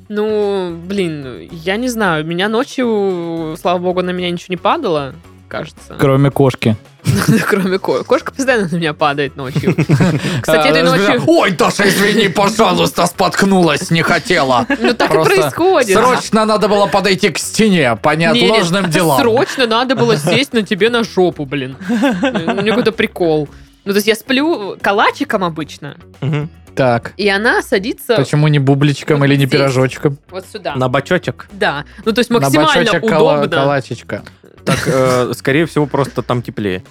Speaker 1: Ну, блин, я не знаю. Меня ночью, слава богу, на меня ничего не падало, кажется.
Speaker 2: Кроме кошки.
Speaker 1: Кроме ко- Кошка постоянно на меня падает ночью. Кстати, этой ночью...
Speaker 2: Ой, Даша, извини, пожалуйста, споткнулась, не хотела.
Speaker 1: Ну, так и происходит.
Speaker 2: Срочно надо было подойти к стене по
Speaker 1: Не, не,
Speaker 2: неотложным делам.
Speaker 1: Срочно надо было сесть на тебе на жопу, блин. У меня какой-то прикол. Ну, то есть я сплю калачиком обычно.
Speaker 2: Так,
Speaker 1: и она садится
Speaker 2: почему не бубличком
Speaker 1: Вот
Speaker 2: или не
Speaker 1: здесь.
Speaker 2: пирожочком?
Speaker 1: вот сюда.
Speaker 3: На бочочек.
Speaker 1: Да. Ну, то есть
Speaker 2: На
Speaker 1: максимально
Speaker 2: бочочек кала-
Speaker 1: удобно.
Speaker 2: калачечка.
Speaker 3: Так, э, скорее всего, просто там теплее.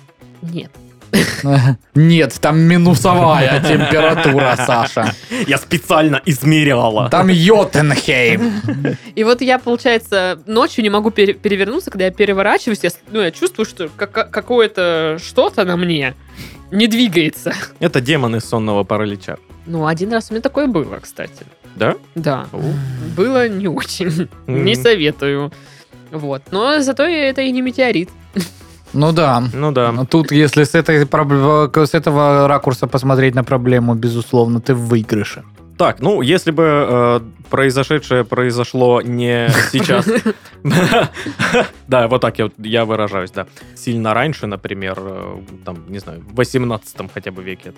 Speaker 1: Нет.
Speaker 2: Нет, там минусовая температура, Саша.
Speaker 3: Я специально измеряла.
Speaker 2: Там Йотенхейм.
Speaker 1: И вот я, получается, ночью не могу пере- перевернуться, когда я переворачиваюсь, я, ну, я чувствую, что кака- какое-то что-то на мне не двигается.
Speaker 3: Это демон из сонного паралича.
Speaker 1: Ну, один раз у меня такое было, кстати.
Speaker 3: Да?
Speaker 1: Да.
Speaker 3: О.
Speaker 1: Было не очень. Не советую. Вот. Но зато это и не метеорит.
Speaker 2: Ну да.
Speaker 3: Ну да.
Speaker 2: Ну, Тут, если с, этой, с этого ракурса посмотреть на проблему, безусловно, ты в выигрыше.
Speaker 3: Так, ну, если бы э, произошедшее произошло не сейчас. Да, вот так я, выражаюсь, да. Сильно раньше, например, э, там, не знаю, в 18 хотя бы веке,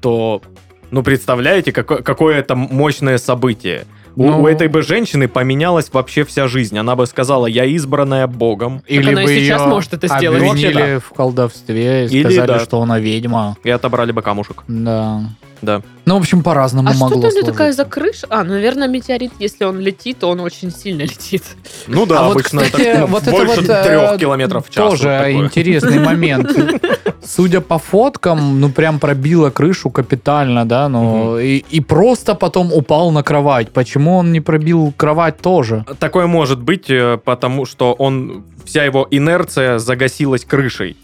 Speaker 3: то, ну, представляете, какое это мощное событие. У-
Speaker 2: Ну.
Speaker 3: У этой бы женщины поменялась вообще вся жизнь. Она бы сказала, я избранная Богом.
Speaker 2: Или
Speaker 1: она и
Speaker 2: бы
Speaker 1: сейчас
Speaker 2: её
Speaker 1: может это сделать.
Speaker 2: обвинили в колдовстве и
Speaker 3: Или
Speaker 2: сказали,
Speaker 3: да.
Speaker 2: что она ведьма.
Speaker 3: И отобрали бы камушек.
Speaker 2: Да.
Speaker 3: Да.
Speaker 2: Ну, в общем, по-разному
Speaker 1: А что
Speaker 2: могло
Speaker 1: у меня такая за крыша? А, ну, наверное, метеорит, если он летит, то он очень сильно летит.
Speaker 3: Ну да,
Speaker 2: А вот,
Speaker 3: обычно
Speaker 2: кстати,
Speaker 3: это ну,
Speaker 2: вот это
Speaker 3: больше
Speaker 2: вот, э,
Speaker 3: трех километров в час.
Speaker 2: Тоже
Speaker 3: вот такое.
Speaker 2: интересный момент. Судя по фоткам, ну прям пробило крышу капитально, да, ну и, и просто потом упал на кровать. Почему он не пробил кровать тоже?
Speaker 3: Такое может быть, э, потому что он вся его инерция загасилась крышей.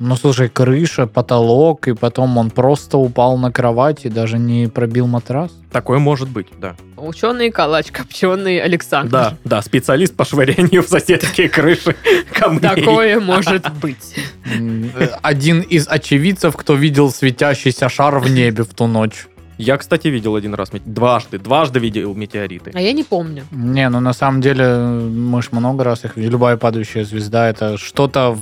Speaker 2: Ну слушай, крыша, потолок, и потом он просто упал на кровать и даже не пробил матрас.
Speaker 3: Такое может быть, да.
Speaker 1: Ученый калач, копченый Александр.
Speaker 3: Да, да, специалист по швырянию в соседские крыши камней.
Speaker 1: Такое может быть.
Speaker 2: Э, Один из очевидцев, кто видел светящийся шар в небе в ту ночь.
Speaker 3: Я, кстати, видел один раз, дважды, дважды видел метеориты.
Speaker 1: А я не помню.
Speaker 2: Не, ну на самом деле мы ж много раз их видели. Любая падающая звезда это что-то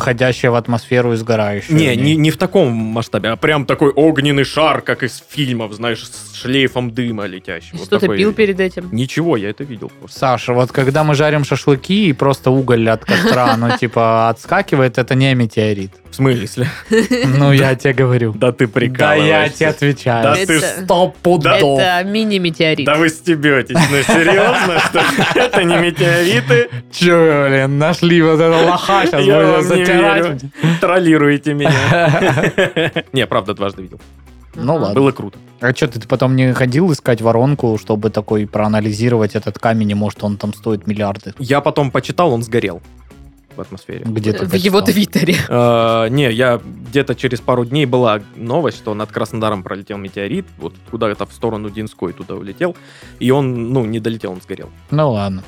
Speaker 2: входящее в атмосферу и сгорающее.
Speaker 3: Не, не, не в таком масштабе, а прям такой огненный шар, как из фильмов, знаешь, с шлейфом дыма летящего.
Speaker 1: Что ты
Speaker 3: Такой-
Speaker 1: пил перед этим?
Speaker 3: Ничего, я это видел просто.
Speaker 2: Саша, вот когда мы жарим шашлыки и просто уголь от костра, ну типа отскакивает, это не метеорит.
Speaker 3: В смысле?
Speaker 2: Ну я тебе говорю.
Speaker 3: Да ты
Speaker 2: Да
Speaker 3: прикалываешься.
Speaker 2: я тебе отвечаю.
Speaker 3: Да
Speaker 1: Это-
Speaker 3: ты
Speaker 2: Сто пудов.
Speaker 1: Это мини-метеорит.
Speaker 3: Да вы стебетесь, ну серьезно, что ли? это не метеориты?
Speaker 2: Че, блин, нашли вот этого лоха, сейчас
Speaker 3: Я
Speaker 2: будем затирать.
Speaker 3: Троллируете меня. Не, правда, дважды видел.
Speaker 2: Ну ладно.
Speaker 3: Было круто.
Speaker 2: А что, ты потом не ходил искать воронку, чтобы такой проанализировать этот камень, и может он там стоит миллиарды?
Speaker 3: Я потом почитал, он сгорел в атмосфере.
Speaker 2: Где ты
Speaker 1: В его твиттере.
Speaker 3: Э, Не, я где-то через пару дней была новость, что над Краснодаром пролетел метеорит, вот куда-то в сторону Динской туда улетел, и он, ну, не долетел, он сгорел.
Speaker 2: Ну ладно.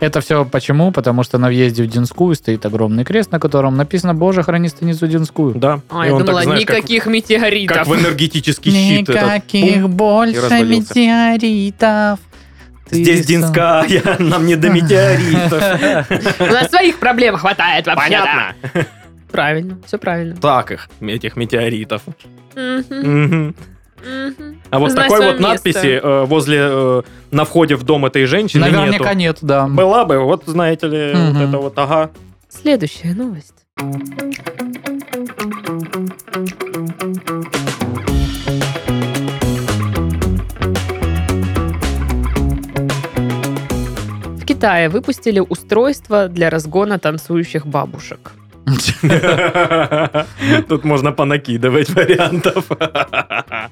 Speaker 2: Это все почему? Потому что на въезде в Динскую стоит огромный крест, на котором написано «Боже, храни станицу Динскую».
Speaker 3: Да.
Speaker 1: А,
Speaker 3: И
Speaker 1: я
Speaker 3: он так,
Speaker 1: думала,
Speaker 3: знаешь, как-
Speaker 1: никаких
Speaker 3: Как,
Speaker 1: метеоритов.
Speaker 3: в энергетический щит. этот,
Speaker 2: Никаких
Speaker 3: пум,
Speaker 2: больше метеоритов.
Speaker 3: Здесь Динская, нам не до метеоритов.
Speaker 1: У нас своих проблем хватает вообще.
Speaker 3: Понятно.
Speaker 1: Правильно, все правильно.
Speaker 3: Так их, этих метеоритов. А вот такой вот надписи э, возле, э, на входе в дом этой женщины
Speaker 2: Наверняка
Speaker 3: нету.
Speaker 2: нет, да.
Speaker 3: Была бы, вот знаете ли, вот это вот, ага.
Speaker 1: Следующая новость. Китае выпустили устройство для разгона танцующих бабушек.
Speaker 3: Тут можно понакидывать вариантов.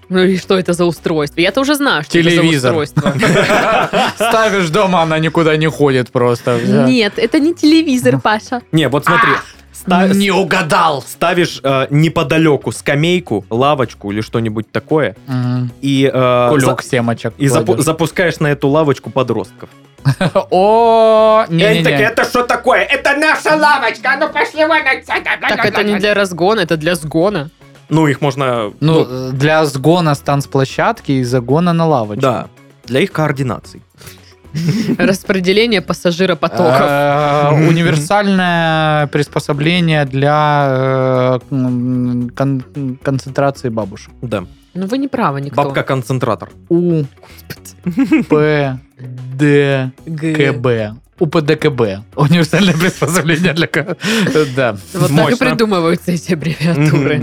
Speaker 1: Ну и что это за устройство? Я-то уже знаю, что это
Speaker 2: Телевизор.
Speaker 1: за устройство.
Speaker 2: Ставишь дома, она никуда не ходит просто.
Speaker 1: Нет, это не телевизор, Паша.
Speaker 3: Не, вот смотри. Ста-
Speaker 2: Не угадал.
Speaker 3: Ставишь э, неподалеку скамейку, лавочку или что-нибудь такое,
Speaker 2: Мгм.
Speaker 3: и, э,
Speaker 2: Кулек
Speaker 3: за-
Speaker 2: семечек.
Speaker 3: и запу- запускаешь на эту лавочку подростков.
Speaker 2: О,
Speaker 3: они такие,
Speaker 2: не-не-не.
Speaker 3: это что такое? Это наша лавочка, а ну пошли вон отсюда.
Speaker 1: Так это не для разгона, это для сгона.
Speaker 3: Ну, их можно...
Speaker 2: Ну, для сгона с танцплощадки и загона на лавочку.
Speaker 3: да, для их координаций.
Speaker 1: Распределение пассажиропотоков.
Speaker 2: Э, Универсальное приспособление для э, концентрации бабушек.
Speaker 3: Да.
Speaker 1: Ну, вы не правы, никто.
Speaker 3: Бабка-концентратор.
Speaker 2: У П Д
Speaker 1: Г.
Speaker 2: КБ. УПДКБ. Универсальное приспособление для... ко- Да.
Speaker 1: Вот так и придумываются эти аббревиатуры.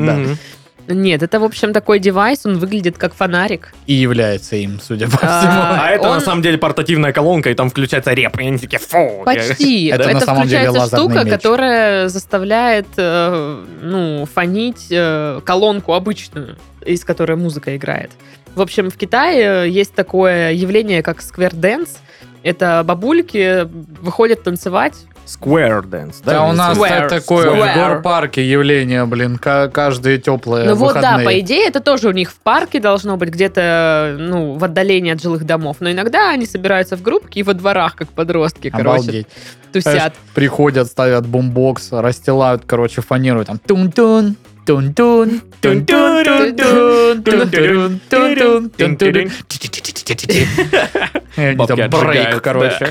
Speaker 1: Нет, это, в общем, такой девайс, он выглядит как фонарик.
Speaker 2: И является им, судя по
Speaker 1: А,
Speaker 2: всему.
Speaker 3: А это
Speaker 1: он-
Speaker 3: на самом деле портативная колонка, и там включается реп, и они такие, фу.
Speaker 1: Почти.
Speaker 2: Это
Speaker 1: включается штука,
Speaker 2: меч.
Speaker 1: которая заставляет, э, ну, фонить э, колонку обычную, из которой музыка играет. В общем, в Китае есть такое явление, как square dance. Это бабульки выходят танцевать.
Speaker 3: Square Dance, да?
Speaker 2: Да, у нас
Speaker 3: в?
Speaker 1: Square.
Speaker 2: такое в
Speaker 1: Square.
Speaker 2: горпарке явление, блин, ка- каждые теплые
Speaker 1: ну вот да,
Speaker 2: выходные.
Speaker 1: по идее, это тоже у них в парке должно быть где-то, ну, в отдалении от жилых домов. Но иногда они собираются в группки и во дворах, как подростки, короче,
Speaker 2: Обалдеть.
Speaker 1: тусят.
Speaker 2: Знаешь, Приходят, ставят бумбокс, расстилают, короче, фонируют там тун-тун, тун-тун, тун-тун, тун-тун, тун-тун, тун-тун, тун-тун. И они
Speaker 3: Бабки
Speaker 2: там брейк, короче.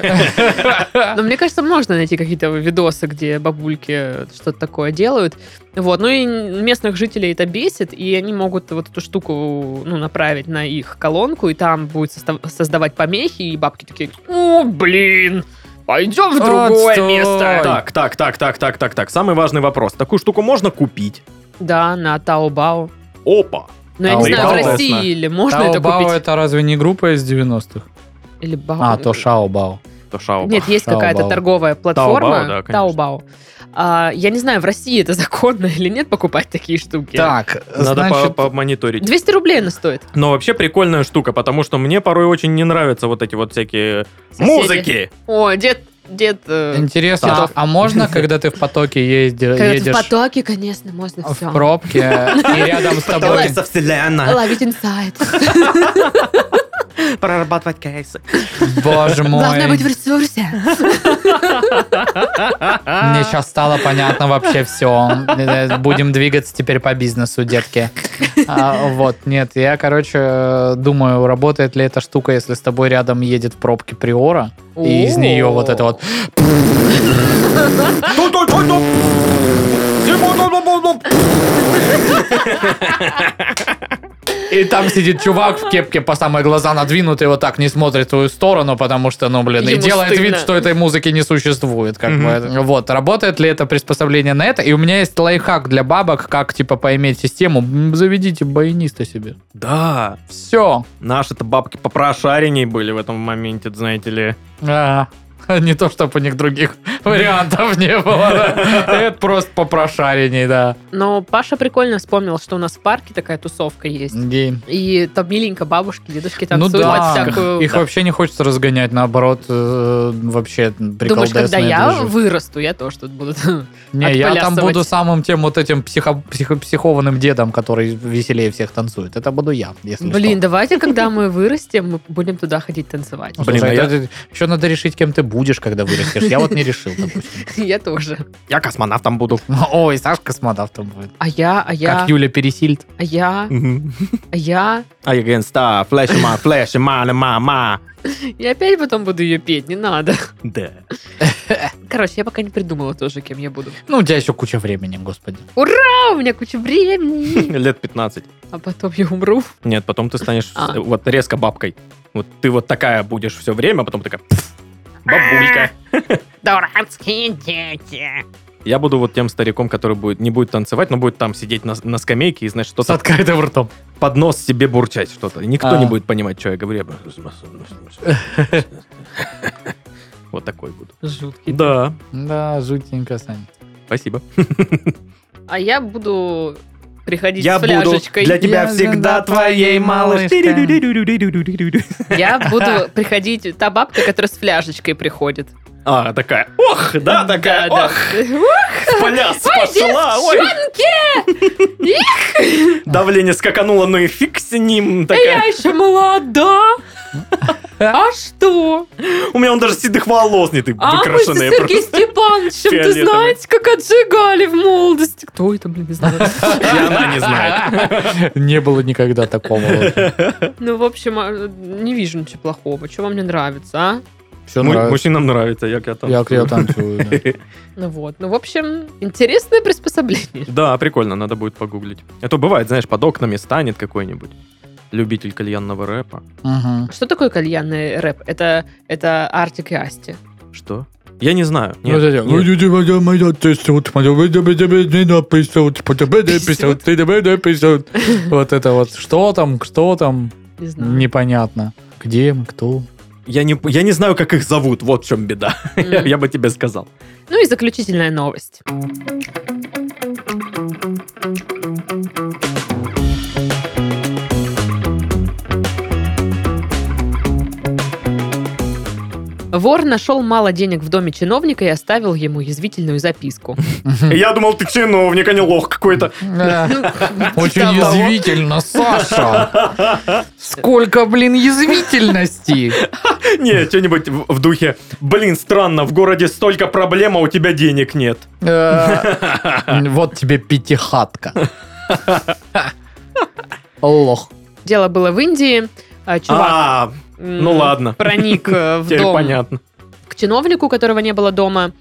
Speaker 1: Но мне кажется, можно найти какие-то видосы, где бабульки что-то такое делают. Вот. Ну и местных жителей это бесит, и они могут вот эту штуку ну, направить на их колонку, и там будет создавать помехи, и бабки такие, о, блин, пойдем в другое место.
Speaker 3: Так, так, так, так, так, так, так. Самый важный вопрос. Такую штуку можно купить?
Speaker 1: Да, на Таобао.
Speaker 3: Опа!
Speaker 1: Но я не знаю, в
Speaker 3: Таобао,
Speaker 1: России или можно это
Speaker 2: Таобао
Speaker 1: купить.
Speaker 2: это разве не группа из 90-х?
Speaker 1: Или Бао.
Speaker 2: А, то Шаобао.
Speaker 3: То шао.
Speaker 1: Нет, есть
Speaker 2: Таобао.
Speaker 1: какая-то торговая платформа.
Speaker 3: Таобао.
Speaker 1: Таобао. А, я не знаю, в России это законно или нет покупать такие штуки.
Speaker 2: Так,
Speaker 3: Надо
Speaker 2: значит,
Speaker 3: по- помониторить.
Speaker 1: 200 рублей она стоит.
Speaker 3: Но вообще прикольная штука, потому что мне порой очень не нравятся вот эти вот всякие
Speaker 1: Соседи.
Speaker 3: музыки.
Speaker 1: О, дед, дед... э,
Speaker 2: интересно,
Speaker 1: Титов.
Speaker 2: а можно, когда ты в потоке езди-
Speaker 1: Когда ты
Speaker 2: едешь
Speaker 1: в потоке, конечно, можно все.
Speaker 2: в пробке, и рядом с тобой.
Speaker 1: Ловить инсайт.
Speaker 3: Прорабатывать кейсы.
Speaker 2: Боже мой.
Speaker 1: Главное быть в ресурсе.
Speaker 2: Мне сейчас стало понятно вообще все. Будем двигаться теперь по бизнесу, детки. А, вот, нет, я, короче, думаю, работает ли эта штука, если с тобой рядом едет в пробке Приора, и из нее вот это вот... И там сидит чувак в кепке по самые глаза надвинутый, вот так не смотрит в твою сторону, потому что, ну, блин, и
Speaker 1: Ему
Speaker 2: делает
Speaker 1: стыдно.
Speaker 2: вид, что этой музыки не существует. Как бы. Вот, работает ли это приспособление на это? И у меня есть лайфхак для бабок, как, типа, поиметь систему. Заведите баяниста себе.
Speaker 3: Да,
Speaker 2: Все.
Speaker 3: наши-то бабки попрошаренней были в этом моменте, знаете ли.
Speaker 2: Не то, чтобы у них других вариантов не было. Это просто попрошареней, да.
Speaker 1: Но Паша прикольно вспомнил, что у нас в парке такая тусовка есть.
Speaker 2: И-
Speaker 1: там миленько бабушки, дедушки
Speaker 2: Ну
Speaker 1: танцуют под
Speaker 2: да, их вообще не хочется разгонять, наоборот, э, вообще
Speaker 1: Думаешь,
Speaker 2: приколдесные
Speaker 1: когда я вырасту, я тоже тут буду...
Speaker 2: Не, я там буду самым тем вот этим психо- психо- психованным дедом, который веселее всех танцует. Это буду я, если
Speaker 1: Блин, давайте, когда мы вырастем, мы будем туда ходить танцевать.
Speaker 3: Блин, а
Speaker 2: еще надо решить, кем ты будешь, когда вырастешь. Я вот не решил, допустим.
Speaker 1: Я тоже.
Speaker 3: Я космонавтом буду.
Speaker 2: Ой, Сашка космонавтом будет.
Speaker 1: А я, а я,
Speaker 2: Как Юля Пересильд.
Speaker 1: а я, а я...
Speaker 3: Star, flash my flash, my мама.
Speaker 1: И опять потом буду ее петь, не надо.
Speaker 3: Да.
Speaker 1: Короче, я пока не придумала тоже, кем я буду.
Speaker 2: Ну, у тебя еще куча времени, господи.
Speaker 1: А, у меня куча времени.
Speaker 3: Лет 15.
Speaker 1: А потом я умру.
Speaker 3: Нет, потом ты станешь
Speaker 1: А.
Speaker 3: вот резко бабкой. Вот ты вот такая будешь все время, а потом такая «Пф, бабулька.
Speaker 1: Дурацкие дети.
Speaker 3: Я буду вот тем стариком, который будет не будет танцевать, но будет там сидеть на, на скамейке и, знаешь,
Speaker 2: С
Speaker 3: что-то
Speaker 2: открытым ртом.
Speaker 3: под нос себе бурчать что-то. Никто
Speaker 2: А.
Speaker 3: не будет понимать, что я говорю. Вот такой буду.
Speaker 1: Жуткий.
Speaker 3: Да,
Speaker 2: Да, жутенько, Сань.
Speaker 3: спасибо.
Speaker 1: А я буду приходить
Speaker 3: Я
Speaker 1: с
Speaker 3: буду
Speaker 1: фляжечкой.
Speaker 3: для тебя
Speaker 2: Я
Speaker 3: всегда твоей малышкой.
Speaker 1: Я буду приходить... Та бабка, которая с фляжечкой приходит.
Speaker 3: А, такая, ох, да, такая,
Speaker 1: да.
Speaker 3: ох, в пляс пошла, ой, давление скакануло, ну и фиг с ним,
Speaker 1: Да я
Speaker 3: такая.
Speaker 1: еще молода. А что?
Speaker 3: У меня он даже седых волос не ты
Speaker 1: А мы с
Speaker 3: выкрашенные.
Speaker 1: Сергеем Степановичем, ты знаете, как отжигали в молодости. Кто это, блин, не знаю.
Speaker 3: И она не знает.
Speaker 2: Не было никогда такого.
Speaker 1: Ну, в общем, а, не вижу ничего плохого. Что вам не нравится, а?
Speaker 2: Все
Speaker 3: Му-
Speaker 2: нравится.
Speaker 3: Мужчинам нравится, як я там.
Speaker 2: Я я танцую. да.
Speaker 1: Ну вот. Ну, в общем, интересное приспособление.
Speaker 3: Да, прикольно, надо будет погуглить. А то бывает, знаешь, под окнами станет какой-нибудь любитель кальянного рэпа.
Speaker 2: Мгм.
Speaker 1: Что такое кальянный рэп? Это, это Артик и Асти.
Speaker 3: Что? Я не знаю.
Speaker 2: Ну,
Speaker 3: Нет, нет.
Speaker 2: Ну. Вот это вот. Что там, что там,
Speaker 1: Не знаю.
Speaker 2: непонятно. Где кто?
Speaker 3: Я не, я не знаю, как их зовут, вот в чем беда. Я бы тебе сказал.
Speaker 1: Ну и заключительная новость. Вор нашел мало денег в доме чиновника и оставил ему язвительную записку.
Speaker 3: Я думал, ты чиновник, а не лох какой-то.
Speaker 2: Да. Очень
Speaker 1: Того.
Speaker 2: язвительно, Саша. Сколько, блин, язвительности.
Speaker 3: Не, что-нибудь в, в духе, блин, странно, в городе столько проблем, а у тебя денег нет.
Speaker 2: Э, Вот тебе пятихатка. Лох.
Speaker 1: Дело было в Индии. А, Чувак
Speaker 3: А, ну ладно.
Speaker 1: проник э, в дом
Speaker 3: понятно.
Speaker 1: к чиновнику, которого не было дома,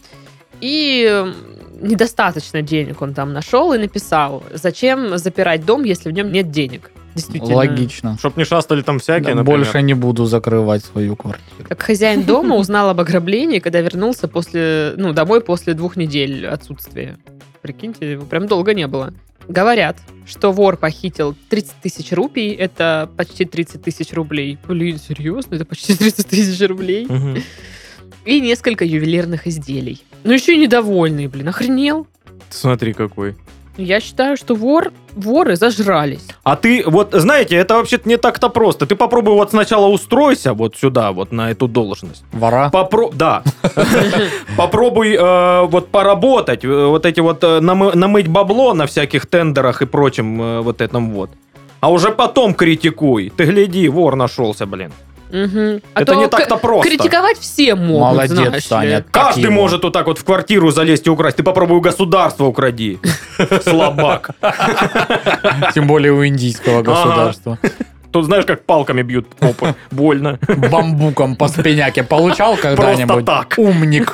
Speaker 1: и э, недостаточно денег он там нашел и написал, зачем запирать дом, если в нем нет денег. Действительно.
Speaker 2: Логично.
Speaker 3: Чтоб не шастали там всякие, например.
Speaker 2: Больше не буду закрывать свою квартиру.
Speaker 1: Как хозяин дома узнал об ограблении, когда вернулся после, ну, домой после двух недель отсутствия. Прикиньте, его прям долго не было. Говорят, что вор похитил 30 тысяч рупий, это почти 30 тысяч рублей. Блин, серьезно? Это почти 30 тысяч рублей? И несколько ювелирных изделий. Ну еще и недовольный, блин, охренел?
Speaker 3: Смотри какой.
Speaker 1: Я считаю, что вор, воры зажрались.
Speaker 3: А ты, вот, знаете, это вообще-то не так-то просто. Ты попробуй вот сначала устройся вот сюда, вот на эту должность.
Speaker 2: Вора.
Speaker 3: Попро... Да. Попробуй э, вот поработать, э, вот эти вот э, намы- намыть бабло на всяких тендерах и прочем вот этом вот. А уже потом критикуй. Ты гляди, вор нашелся, блин.
Speaker 1: Мгм. А
Speaker 3: Это
Speaker 1: то
Speaker 3: не так-то просто.
Speaker 1: Критиковать все могут,
Speaker 2: Молодец,
Speaker 1: знаешь ли.
Speaker 2: Саня.
Speaker 3: Каждый
Speaker 2: Какие
Speaker 3: может вот так вот в квартиру залезть и украсть. Ты попробуй у государства укради. Слабак.
Speaker 2: Тем более у индийского государства.
Speaker 3: Тут знаешь, как палками бьют попы. Больно.
Speaker 2: Бамбуком по спиняке получал когда-нибудь?
Speaker 3: так.
Speaker 2: Умник.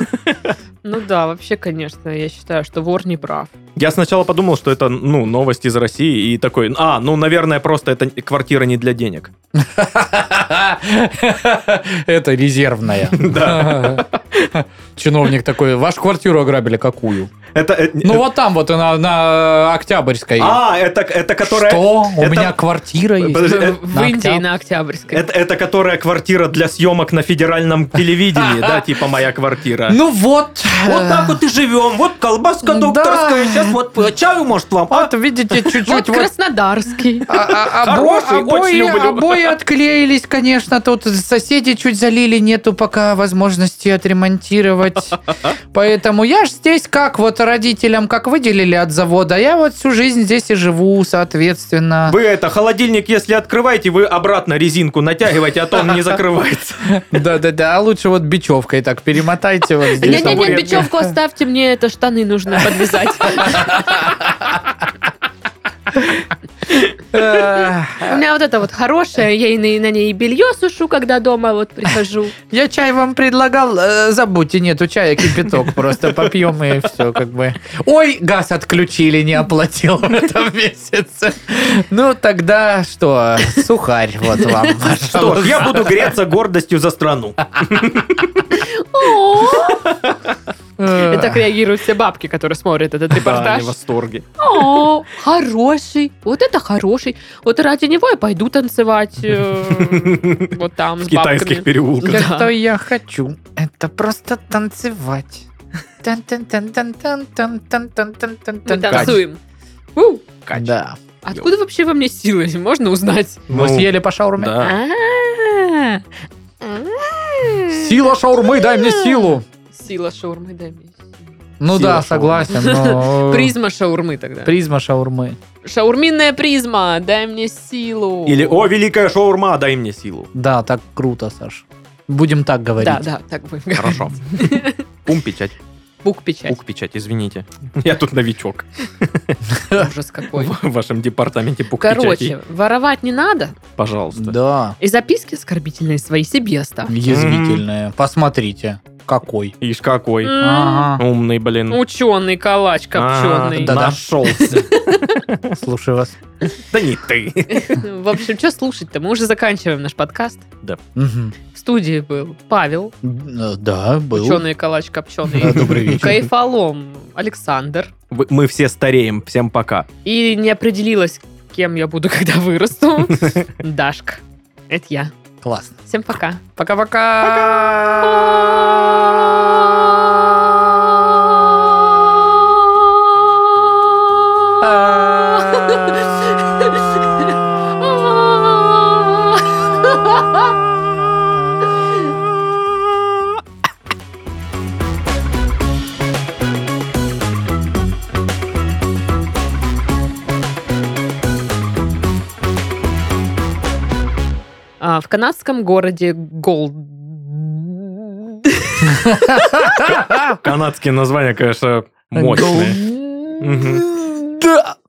Speaker 1: Ну да, вообще, конечно, я считаю, что вор не прав.
Speaker 3: Я сначала подумал, что это, ну, новость из России, и такой, а, ну, наверное, просто это квартира не для денег.
Speaker 2: Это резервная.
Speaker 3: Да.
Speaker 2: Чиновник такой, вашу квартиру ограбили какую?
Speaker 3: Это, э,
Speaker 2: Ну вот там вот на, на Октябрьской.
Speaker 3: а, это, это которая...
Speaker 2: Что? У
Speaker 3: это-
Speaker 2: меня квартира есть.
Speaker 3: Подожди, э,
Speaker 1: В
Speaker 2: на
Speaker 1: Индии на Октябрьской.
Speaker 3: Это, это которая квартира для съемок на федеральном телевидении, да, типа моя квартира.
Speaker 2: Ну вот.
Speaker 3: Вот так вот и живем. Вот колбаска докторская. Сейчас вот э, чаю, может, вам? а?
Speaker 2: Вот видите, чуть-чуть вот
Speaker 1: Краснодарский.
Speaker 2: А- а- обои,
Speaker 3: люблю.
Speaker 2: обои отклеились, конечно, тут соседи чуть залили, нету пока возможности отремонтировать. Поэтому я ж здесь как вот родителям, как выделили от завода, я вот всю жизнь здесь и живу, соответственно.
Speaker 3: Вы это, холодильник, если открываете, вы обратно резинку натягиваете, а то он не закрывается.
Speaker 2: Да-да-да, а лучше вот бечевкой так перемотайте вот здесь.
Speaker 1: Не-не-не, бечевку оставьте, мне это штаны нужно подвязать.
Speaker 2: Э,
Speaker 1: У меня вот это вот хорошее, я и на, на ней белье сушу, когда дома вот прихожу.
Speaker 2: Я чай вам предлагал, э, забудьте, нету чая, кипяток, просто попьем и все, как бы. Ой, газ отключили, не оплатил в этом месяце. Ну, тогда что, сухарь вот вам,
Speaker 3: Что ж, я буду греться гордостью за страну.
Speaker 2: Э,
Speaker 1: И так реагируют все бабки, которые смотрят этот
Speaker 3: Да,
Speaker 1: репортаж.
Speaker 3: они в восторге.
Speaker 1: О, хороший, вот это хороший. Вот ради него я пойду танцевать э, вот там с
Speaker 3: В китайских
Speaker 1: бабками.
Speaker 3: переулках.
Speaker 1: Да.
Speaker 2: Что я хочу, это просто танцевать. Тан-тан-тан-тан-тан-тан-тан-тан-тан.
Speaker 1: Мы танцуем. У,
Speaker 2: Да.
Speaker 1: Откуда вообще во мне силы? Можно узнать?
Speaker 2: Вы
Speaker 3: Ну,
Speaker 2: съели по шаурме?
Speaker 3: Да.
Speaker 1: А.
Speaker 2: Сила шаурмы, дай мне силу.
Speaker 1: Сила шаурмы, дай мне силу.
Speaker 2: Ну
Speaker 3: Сила
Speaker 2: да,
Speaker 3: шаурмы.
Speaker 2: согласен, но...
Speaker 1: Призма шаурмы тогда.
Speaker 2: Призма шаурмы.
Speaker 1: Шаурминная призма, дай мне силу.
Speaker 3: Или «О, великая шаурма, дай мне силу».
Speaker 2: Да, так круто, Саш. Будем так говорить.
Speaker 1: Да, да, так будем
Speaker 3: Хорошо. Пум-печать.
Speaker 1: Бук-печать.
Speaker 3: Пук-печать, извините. Я тут новичок
Speaker 1: Ужас какой.
Speaker 3: в вашем департаменте пук-печати.
Speaker 1: Короче, воровать не надо.
Speaker 3: Пожалуйста.
Speaker 2: Да,
Speaker 1: И записки оскорбительные свои себе оставь.
Speaker 2: язвительные. Посмотрите, какой.
Speaker 3: Ишь какой.
Speaker 2: Ага.
Speaker 3: Умный, блин.
Speaker 1: Ученый калач копченый.
Speaker 2: Да-да.
Speaker 3: Нашелся.
Speaker 2: Слушаю вас.
Speaker 3: Да не ты.
Speaker 1: В общем, что слушать-то? Мы уже заканчиваем наш подкаст.
Speaker 2: Мгм.
Speaker 1: В студии был Павел,
Speaker 2: Э, Да, был.
Speaker 1: ученый калач
Speaker 2: Да,
Speaker 1: копченый.
Speaker 2: Добрый вечер.
Speaker 1: Кайфолом Александр.
Speaker 3: Мы все стареем. Всем пока.
Speaker 1: И не определилась, кем я буду, когда вырасту. Дашка. Это я.
Speaker 2: Классно.
Speaker 1: Всем пока. А, В канадском городе Голд...
Speaker 3: Канадские названия, конечно, мощные.
Speaker 2: Да.